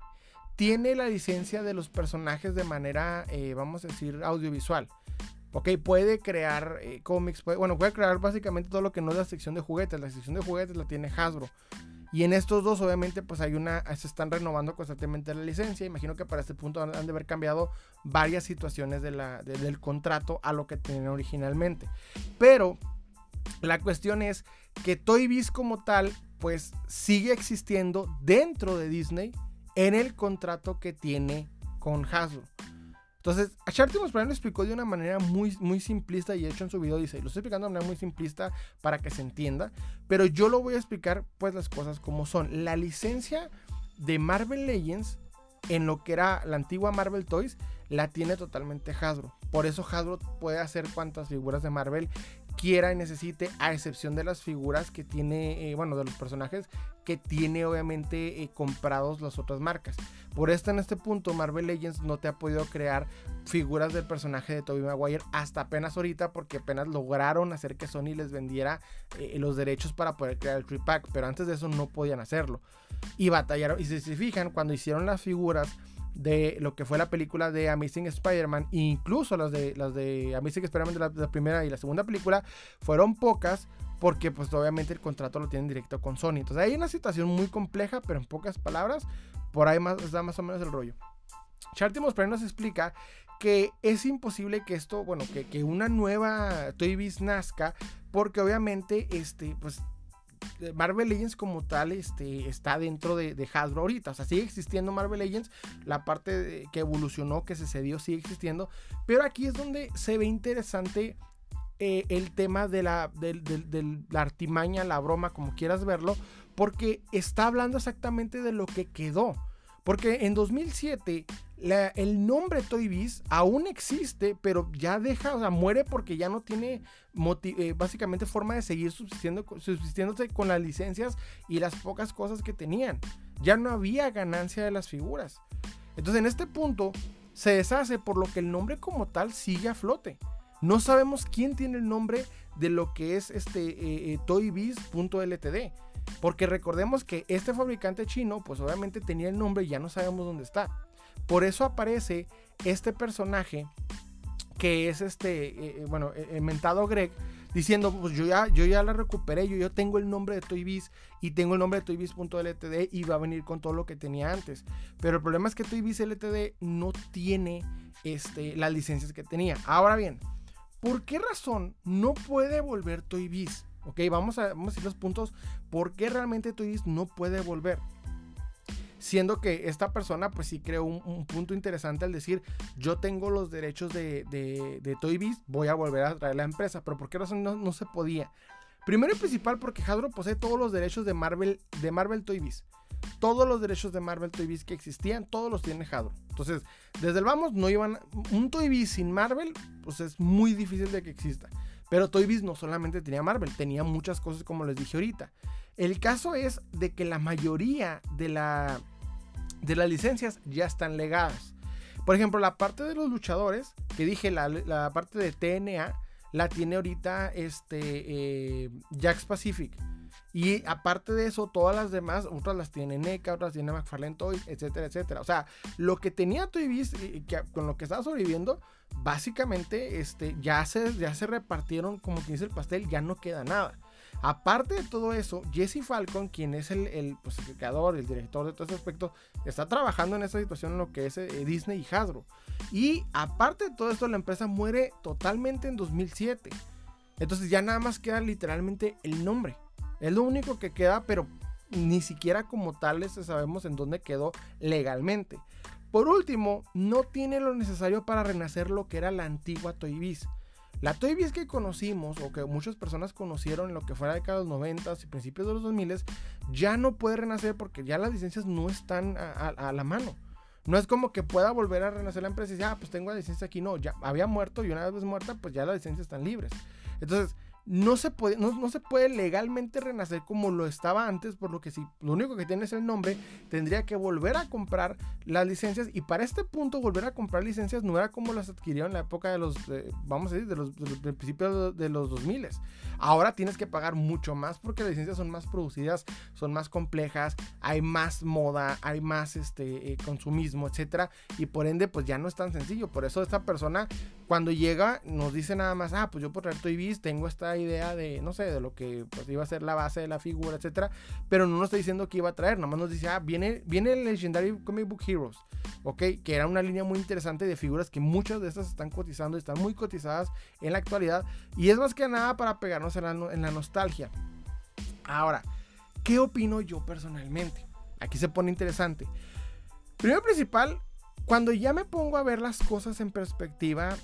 tiene la licencia de los personajes de manera, eh, vamos a decir, audiovisual. Ok, puede crear cómics, bueno, puede crear básicamente todo lo que no es la sección de juguetes. La sección de juguetes la tiene Hasbro. Y en estos dos, obviamente, pues hay una, se están renovando constantemente la licencia. Imagino que para este punto han de haber cambiado varias situaciones de la, del contrato a lo que tenían originalmente. Pero la cuestión es que Toy Biz como tal, pues sigue existiendo dentro de Disney en el contrato que tiene con Hasbro. Entonces, Chartimus Prime lo explicó de una manera muy, muy simplista y hecho en su video dice, lo estoy explicando de manera muy simplista para que se entienda, pero yo lo voy a explicar pues las cosas como son. La licencia de Marvel Legends en lo que era la antigua Marvel Toys la tiene totalmente Hasbro. Por eso Hasbro puede hacer cuantas figuras de Marvel quiera y necesite, a excepción de las figuras que tiene, eh, bueno, de los personajes que tiene obviamente eh, comprados las otras marcas. Por esto en este punto Marvel Legends no te ha podido crear figuras del personaje de Tobey Maguire hasta apenas ahorita porque apenas lograron hacer que Sony les vendiera eh, los derechos para poder crear el 3-pack, pero antes de eso no podían hacerlo. Y batallaron, y si se fijan, cuando hicieron las figuras de lo que fue la película de Amazing Spider-Man, incluso las de, las de Amazing Spider-Man de la, primera y la segunda película, fueron pocas porque pues obviamente el contrato lo tienen directo con Sony. Entonces hay una situación muy compleja, pero en pocas palabras, por ahí más, da más o menos el rollo. Chartimos Prime nos explica que es imposible que esto, bueno, que, que una nueva Toy Biz nazca, porque obviamente, este, pues Marvel Legends como tal este, está dentro de, Hasbro ahorita. O sea, sigue existiendo Marvel Legends. La parte que evolucionó, que se cedió, sigue existiendo. Pero aquí es donde se ve interesante eh, el tema de la, de la artimaña, la broma, como quieras verlo. Porque está hablando exactamente de lo que quedó. Porque en 2007 el nombre Toy Biz aún existe, pero ya deja, o sea, muere porque ya no tiene eh, básicamente forma de seguir subsistiendo, subsistiéndose con las licencias y las pocas cosas que tenían. Ya no había ganancia de las figuras. Entonces en este punto se deshace por lo que el nombre como tal sigue a flote. No sabemos quién tiene el nombre de lo que es este eh, eh, toybiz.ltd. Porque recordemos que este fabricante chino, pues obviamente tenía el nombre y ya no sabemos dónde está. Por eso aparece este personaje que es este, eh, eh, bueno, el mentado Greg, diciendo, pues yo ya, yo ya la recuperé, yo, yo tengo el nombre de Toybiz y tengo el nombre de Toybiz.ltd y va a venir con todo lo que tenía antes. Pero el problema es que Toybiz LTD no tiene este, las licencias que tenía. Ahora bien, ¿por qué razón no puede volver Toybiz? Ok, vamos a, vamos a ir los puntos. ¿Por qué realmente Toybiz no puede volver? Siendo que esta persona pues sí creó un, punto interesante al decir, yo tengo los derechos de, de, Toy voy a volver a traer la empresa. Pero ¿por qué razón no, no se podía? Primero y principal porque Hasbro posee todos los derechos de Marvel, de Marvel Toy. Todos los derechos de Marvel Toy Biz que existían, todos los tiene Hasbro. Entonces, desde el vamos, no iban... Un Toy Biz sin Marvel, pues es muy difícil de que exista. Pero Toy Biz no solamente tenía Marvel, tenía muchas cosas como les dije ahorita. El caso es de que la mayoría de la de las licencias ya están legadas. Por ejemplo, la parte de los luchadores, que dije, la, parte de TNA, la tiene ahorita este, eh, Jax Pacific. Y aparte de eso, todas las demás, otras las tiene NECA, otras tiene McFarlane Toys, etcétera, etcétera. O sea, lo que tenía Toy Biz, con lo que estaba sobreviviendo, básicamente este, ya, se, ya se repartieron, como quien dice el pastel, ya no queda nada. Aparte de todo eso, Jesse Falcon, quien es el, pues, el creador, el director de todo ese aspecto, está trabajando en esta situación en lo que es eh, Disney y Hasbro. Y aparte de todo esto, la empresa muere totalmente en 2007. Entonces ya nada más queda literalmente el nombre. Es lo único que queda, pero ni siquiera como tal sabemos en dónde quedó legalmente. Por último, no tiene lo necesario para renacer lo que era la antigua Toy Biz. La Toy Biz que conocimos o que muchas personas conocieron en lo que fue la década de los 90 y principios de los 2000 ya no puede renacer porque ya las licencias no están a, la mano. No es como que pueda volver a renacer la empresa y decir, ah, pues tengo la licencia aquí. No, ya había muerto y una vez muerta, pues ya las licencias están libres. Entonces, no se, puede, no, se puede legalmente renacer como lo estaba antes, por lo que si lo único que tiene es el nombre, tendría que volver a comprar las licencias y para este punto volver a comprar licencias no era como las adquirieron en la época de los, vamos a decir, de los, del principio de los 2000. Ahora tienes que pagar mucho más porque las licencias son más producidas, son más complejas, hay más moda, hay más este, eh, consumismo, etcétera, y por ende pues ya no es tan sencillo. Por eso esta persona cuando llega nos dice nada más, ah, pues yo por traer Biz tengo esta idea de, no sé, de lo que pues, iba a ser la base de la figura, etcétera, pero no nos está diciendo que iba a traer, nada más nos dice, ah, viene, viene el Legendary Comic Book Heroes, ok, que era una línea muy interesante de figuras que muchas de estas están cotizando, están muy cotizadas en la actualidad, y es más que nada para pegarnos en la, en la nostalgia. Ahora, ¿qué opino yo personalmente? Aquí se pone interesante. Primero principal, cuando ya me pongo a ver las cosas en perspectiva,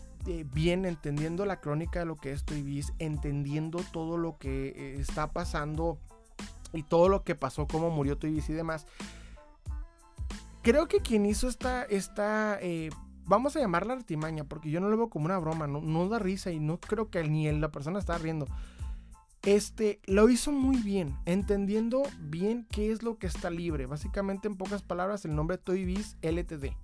bien entendiendo la crónica de lo que es Toy entendiendo todo lo que eh, está pasando y todo lo que pasó, cómo murió Toy y demás. Creo que quien hizo esta, esta eh, vamos a llamarla artimaña, porque yo no lo veo como una broma, no, da risa y no creo que ni la persona está riendo. Este lo hizo muy bien, entendiendo bien qué es lo que está libre. Básicamente, en pocas palabras, el nombre Toy Biz LTD.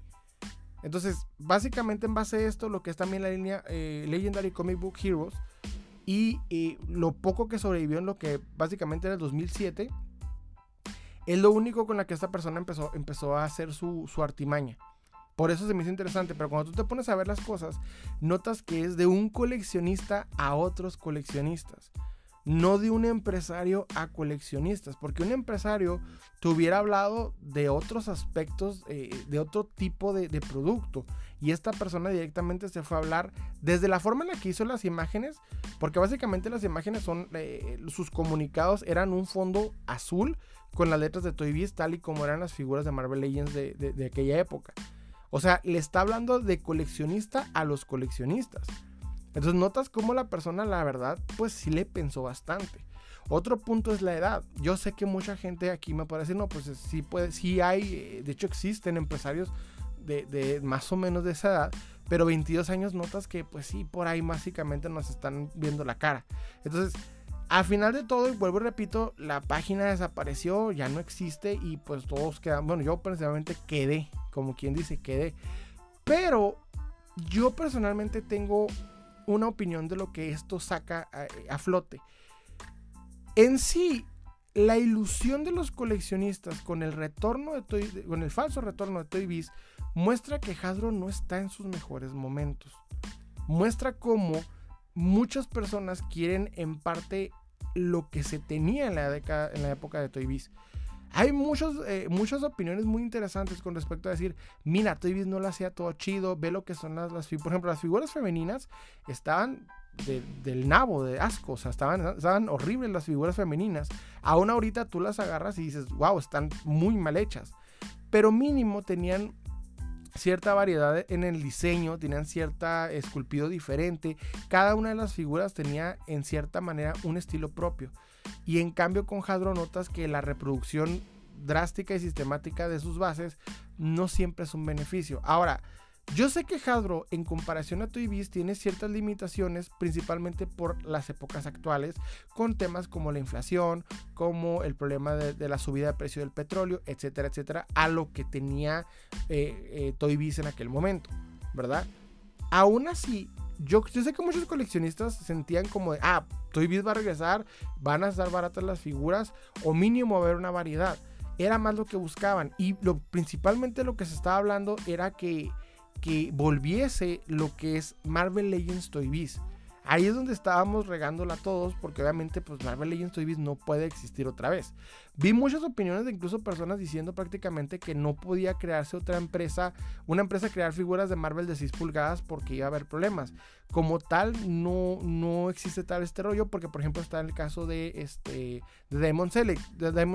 Entonces, básicamente en base a esto, lo que es también la línea eh, Legendary Comic Book Heroes y lo poco que sobrevivió en lo que básicamente era el 2007, es lo único con la que esta persona empezó, empezó a hacer su, su artimaña. Por eso se me hizo interesante, pero cuando tú te pones a ver las cosas, notas que es de un coleccionista a otros coleccionistas no de un empresario a coleccionistas, porque un empresario te hubiera hablado de otros aspectos, eh, de otro tipo de, producto, y esta persona directamente se fue a hablar desde la forma en la que hizo las imágenes, porque básicamente las imágenes son, eh, sus comunicados eran un fondo azul con las letras de Toy Biz, tal y como eran las figuras de Marvel Legends de, de aquella época. O sea, le está hablando de coleccionista a los coleccionistas. Entonces notas cómo la persona, la verdad, pues sí le pensó bastante. Otro punto es la edad. Yo sé que mucha gente aquí me puede decir, no, pues sí, puede, sí hay, eh, de hecho existen empresarios de, más o menos de esa edad, pero 22 años notas que pues sí, por ahí básicamente nos están viendo la cara. Entonces, al final de todo, y vuelvo y repito, la página desapareció, ya no existe y pues todos quedan, bueno, yo personalmente quedé, como quien dice, quedé. Pero yo personalmente tengo una opinión de lo que esto saca a, flote. En sí, la ilusión de los coleccionistas con el retorno de con el falso retorno de Toy muestra que Hasbro no está en sus mejores momentos. Muestra cómo muchas personas quieren en parte lo que se tenía en la, en la época de Toy. Hay muchos, eh, muchas opiniones muy interesantes con respecto a decir, mira, Toy no lo hacía todo chido, ve lo que son las, las por ejemplo, las figuras femeninas estaban del nabo, de asco, o sea, estaban, estaban horribles las figuras femeninas. Aún ahorita tú las agarras y dices, wow, están muy mal hechas. Pero mínimo tenían cierta variedad en el diseño, tenían cierta esculpido diferente. Cada una de las figuras tenía en cierta manera un estilo propio. Y en cambio con Hadro notas que la reproducción drástica y sistemática de sus bases no siempre es un beneficio. Ahora, Yo sé que Hasbro, en comparación a Toy tiene ciertas limitaciones, principalmente por las épocas actuales, con temas como la inflación, como el problema de, la subida de precio del petróleo, etcétera, etcétera, a lo que tenía eh, eh, Toy en aquel momento, ¿verdad? Aún así, yo, sé que muchos coleccionistas sentían como ah, Toy Biz va a regresar, van a estar baratas las figuras, o mínimo haber una variedad. Era más lo que buscaban. Y lo, principalmente lo que se estaba hablando era que que volviese lo que es Marvel Legends Toy Biz. Ahí es donde estábamos regándola todos, porque obviamente pues Marvel Legends Toy Biz no puede existir otra vez. Vi muchas opiniones de incluso personas diciendo prácticamente que no podía crearse otra empresa, una empresa crear figuras de Marvel de 6 pulgadas porque iba a haber problemas. Como tal, no, no existe tal este rollo, porque por ejemplo está el caso de, este, Diamond Select,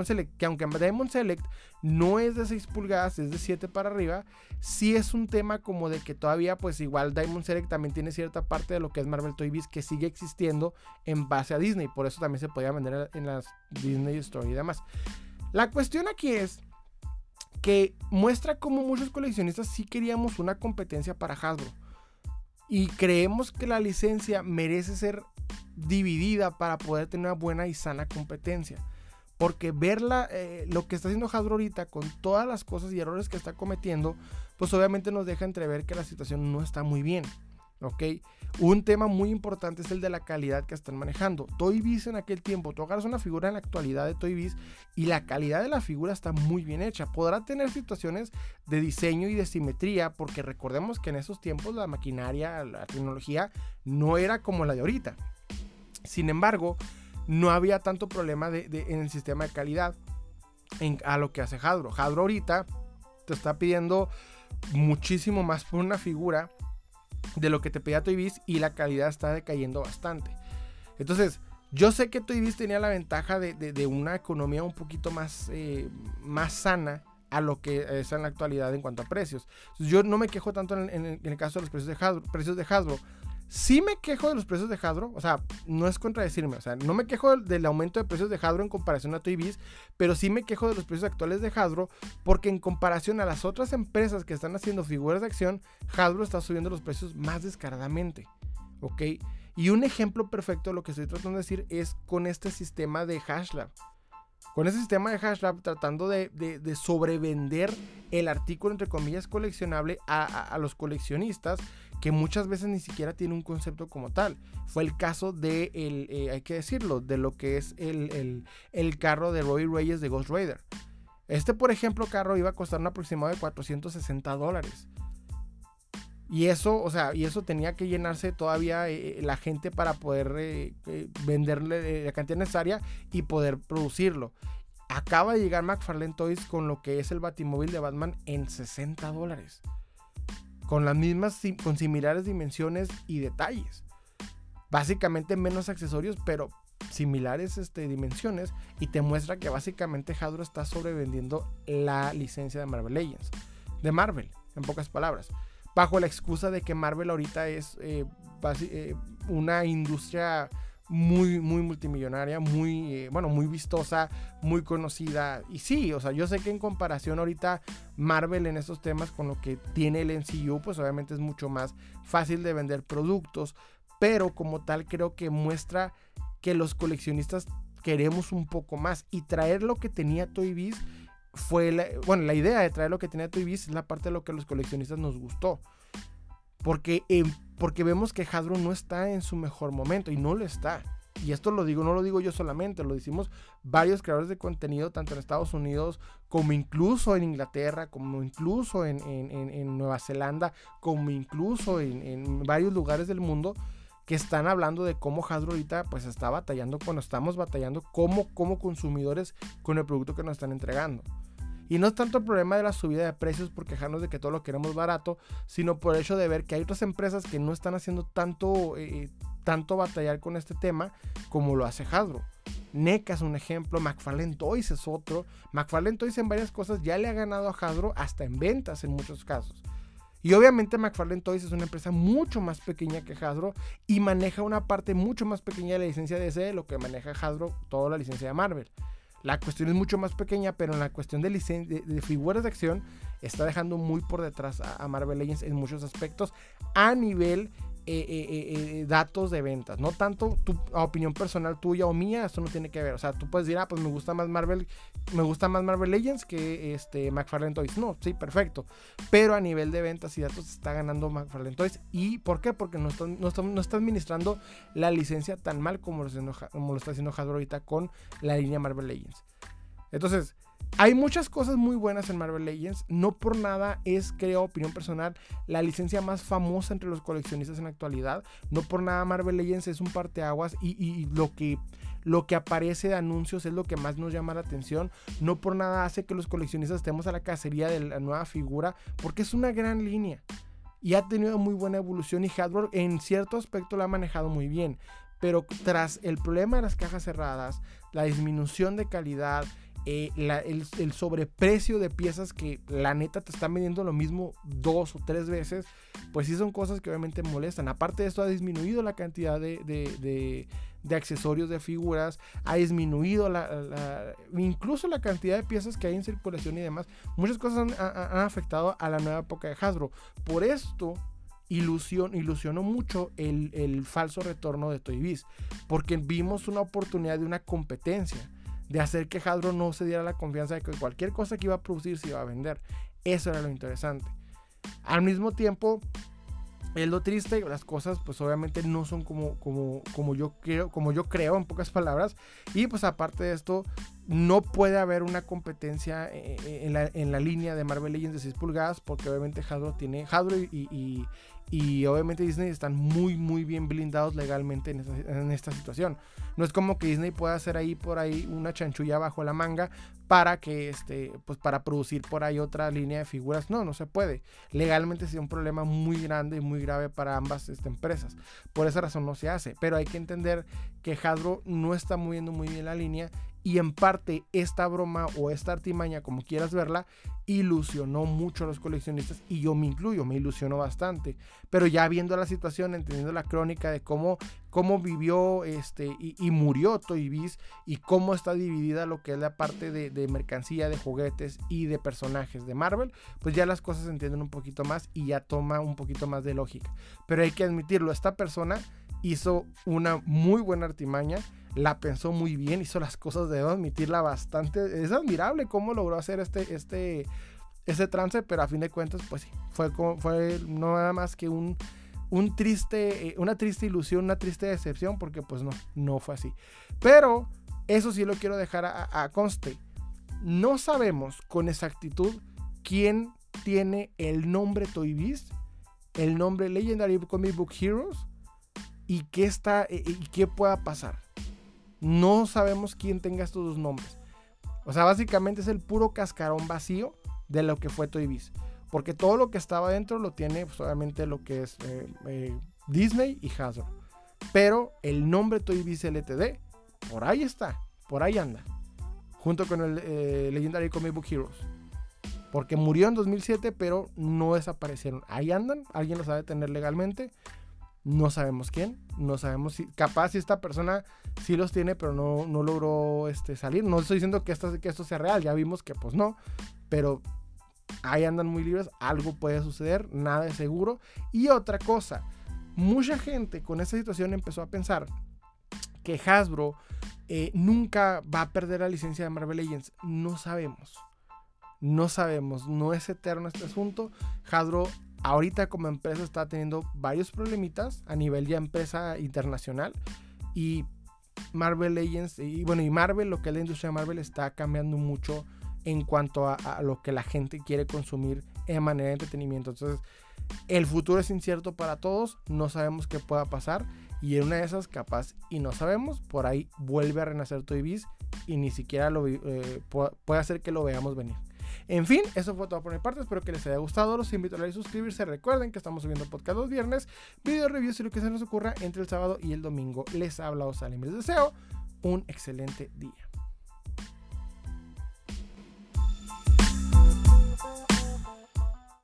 Select, que aunque Diamond Select no es de 6 pulgadas, es de 7 para arriba, sí es un tema como de que todavía pues igual Diamond Select también tiene cierta parte de lo que es Marvel Toy que sigue existiendo en base a Disney, por eso también se podía vender en las Disney Store y demás. La cuestión aquí es que muestra cómo muchos coleccionistas sí queríamos una competencia para Hasbro. Y creemos que la licencia merece ser dividida para poder tener una buena y sana competencia. Porque verla, eh, lo que está haciendo Hasbro ahorita con todas las cosas y errores que está cometiendo, pues obviamente nos deja entrever que la situación no está muy bien. ¿Ok? Un tema muy importante es el de la calidad que están manejando. Toy Biz en aquel tiempo, tú agarras una figura en la actualidad de Toy Biz y la calidad de la figura está muy bien hecha. Podrá tener situaciones de diseño y de simetría, porque recordemos que en esos tiempos la maquinaria, la tecnología no era como la de ahorita. Sin embargo, no había tanto problema en el sistema de calidad a lo que hace Hadro. Hadro ahorita te está pidiendo muchísimo más por una figura de lo que te pedía Toy Biz y la calidad está decayendo bastante. Entonces, yo sé que Toy Biz tenía la ventaja de, una economía un poquito más, eh, más sana a lo que es en la actualidad en cuanto a precios. yo no me quejo tanto en, el caso de los precios de Hasbro, precios de Hasbro Sí me quejo de los precios de Hadro, o sea, no es contradecirme, o sea, no me quejo del aumento de precios de Hadro en comparación a Toy pero sí me quejo de los precios actuales de Hadro porque en comparación a las otras empresas que están haciendo figuras de acción, Hadro está subiendo los precios más descaradamente, ¿ok? Y un ejemplo perfecto de lo que estoy tratando de decir es con este sistema de Hashlab. Con ese sistema de Hashlab tratando de, sobrevender el artículo entre comillas coleccionable a los coleccionistas que muchas veces ni siquiera tiene un concepto como tal. Fue el caso de, el, eh, hay que decirlo, de lo que es el, carro de Roy Reyes de Ghost Rider. Este, por ejemplo, carro iba a costar un aproximado de 460 dólares. Y eso, o sea, y eso tenía que llenarse todavía eh, eh, la gente para poder venderle la cantidad necesaria y poder producirlo. Acaba de llegar McFarlane Toys con lo que es el Batimóvil de Batman en 60 dólares con las mismas, con similares dimensiones y detalles. Básicamente menos accesorios, pero similares este, dimensiones y te muestra que básicamente Hasbro está sobrevendiendo la licencia de Marvel Legends. De Marvel, en pocas palabras. Bajo la excusa de que Marvel ahorita es eh, eh, una industria muy, muy multimillonaria, muy, eh, bueno, muy vistosa, muy conocida. Y sí, o sea, yo sé que en comparación ahorita Marvel en estos temas con lo que tiene el NCU, pues obviamente es mucho más fácil de vender productos, pero como tal creo que muestra que los coleccionistas queremos un poco más y traer lo que tenía Toy Biz fue la, bueno, la idea de traer lo que tenía Toy Biz es la parte de lo que a los coleccionistas nos gustó. Porque, porque vemos que Hasbro no está en su mejor momento y no lo está. Y esto lo digo, no lo digo yo solamente, lo decimos varios creadores de contenido, tanto en Estados Unidos como incluso en Inglaterra, como incluso en, Nueva Zelanda, como incluso en, varios lugares del mundo que están hablando de cómo Hasbro ahorita pues está batallando cuando estamos batallando como, como consumidores con el producto que nos están entregando. Y no es tanto el problema de la subida de precios por quejarnos de que todo lo queremos barato, sino por el hecho de ver que hay otras empresas que no están haciendo tanto, eh, tanto batallar con este tema como lo hace Hasbro. NECA es un ejemplo, McFarlane Toys es otro. McFarlane Toys en varias cosas ya le ha ganado a Hasbro hasta en ventas en muchos casos. Y obviamente McFarlane Toys es una empresa mucho más pequeña que Hasbro y maneja una parte mucho más pequeña de la licencia de DC de lo que maneja Hasbro toda la licencia de Marvel. La cuestión es mucho más pequeña, pero en la cuestión de, de, figuras de acción está dejando muy por detrás a, a Marvel Legends en muchos aspectos. A nivel eh, eh, eh, datos de ventas, no tanto tu opinión personal tuya o mía, eso no tiene que ver. O sea, tú puedes decir, ah, pues me gusta más Marvel, me gusta más Marvel Legends que este McFarlane Toys. No, sí, perfecto. Pero a nivel de ventas y datos está ganando McFarlane Toys. ¿Y por qué? Porque no está, no está, administrando la licencia tan mal como lo, está, como lo está haciendo Hasbro ahorita con la línea Marvel Legends. Entonces, hay muchas cosas muy buenas en Marvel Legends. No por nada es, creo, opinión personal, la licencia más famosa entre los coleccionistas en la actualidad. No por nada Marvel Legends es un parteaguas y, lo que lo que aparece de anuncios es lo que más nos llama la atención. No por nada hace que los coleccionistas estemos a la cacería de la nueva figura, porque es una gran línea. Y ha tenido muy buena evolución y Hardware en cierto aspecto la ha manejado muy bien. Pero tras el problema de las cajas cerradas, la disminución de calidad, eh, el, sobreprecio de piezas que la neta te están vendiendo lo mismo dos o tres veces, pues sí son cosas que obviamente molestan. Aparte de esto, ha disminuido la cantidad de, accesorios de figuras, ha disminuido la, incluso la cantidad de piezas que hay en circulación y demás. Muchas cosas han, afectado a la nueva época de Hasbro. Por esto, ilusionó mucho el, el falso retorno de Toy Biz, porque vimos una oportunidad de una competencia de hacer que Hasbro no se diera la confianza de que cualquier cosa que iba a producir se iba a vender. Eso era lo interesante. Al mismo tiempo, es lo triste, las cosas pues obviamente no son como, como, como, yo creo, como yo creo en pocas palabras. Y pues aparte de esto, no puede haber una competencia eh, eh, en la, en la línea de Marvel Legends de 6 pulgadas porque obviamente Hasbro tiene, Hasbro y, y obviamente Disney están muy, muy bien blindados legalmente en esta, situación. No es como que Disney pueda hacer ahí por ahí una chanchulla bajo la manga para que este, pues para producir por ahí otra línea de figuras. No, no se puede. Legalmente sería un problema muy grande y muy grave para ambas este, empresas. Por esa razón no se hace. Pero hay que entender que Hasbro no está moviendo muy bien la línea y en parte esta broma o esta artimaña, como quieras verla, ilusionó mucho a los coleccionistas y yo me incluyo, me ilusionó bastante. Pero ya viendo la situación, entendiendo la crónica de cómo, cómo vivió este, y, murió Toy Biz y cómo está dividida lo que es la parte de, de, mercancía, de juguetes y de personajes de Marvel, pues ya las cosas se entienden un poquito más y ya toma un poquito más de lógica. Pero hay que admitirlo, esta persona hizo una muy buena artimaña la pensó muy bien, hizo las cosas, debo admitirla bastante. Es admirable cómo logró hacer este, este, ese trance, pero a fin de cuentas, pues sí, fue, fue no nada más que un, un triste, eh, una triste ilusión, una triste decepción, porque pues no, no fue así. Pero eso sí lo quiero dejar a, conste. No sabemos con exactitud quién tiene el nombre Toy Biz, el nombre Legendary Comic Book Heroes y qué está eh, y qué pueda pasar no sabemos quién tenga estos dos nombres. O sea, básicamente es el puro cascarón vacío de lo que fue Toy. Porque todo lo que estaba dentro lo tiene pues, lo que es eh, eh, Disney y Hasbro. Pero el nombre Toy Biz LTD, por ahí está, por ahí anda. Junto con el eh, Legendary Comic Book Heroes. Porque murió en 2007, pero no desaparecieron. Ahí andan, alguien lo sabe tener legalmente. No sabemos quién, no sabemos si, capaz si esta persona sí los tiene, pero no, no logró este, salir. No estoy diciendo que esto, que esto sea real, ya vimos que pues no, pero ahí andan muy libres, algo puede suceder, nada es seguro. Y otra cosa, mucha gente con esta situación empezó a pensar que Hasbro eh, nunca va a perder la licencia de Marvel Legends. No sabemos. No sabemos, no es eterno este asunto. Hasbro ahorita como empresa está teniendo varios problemitas a nivel ya empresa internacional y Marvel Legends y bueno y Marvel lo que es la industria de Marvel está cambiando mucho en cuanto a, lo que la gente quiere consumir en manera de entretenimiento. Entonces el futuro es incierto para todos no sabemos qué pueda pasar y en una de esas capaz y no sabemos por ahí vuelve a renacer Toy Biz y ni siquiera lo eh, puede hacer que lo veamos venir en fin, eso fue todo por mi parte. Espero que les haya gustado. Los invito a suscribirse. Recuerden que estamos subiendo podcast los viernes, video reviews y lo que se nos ocurra entre el sábado y el domingo. Les habla Osalim. Les deseo un excelente día.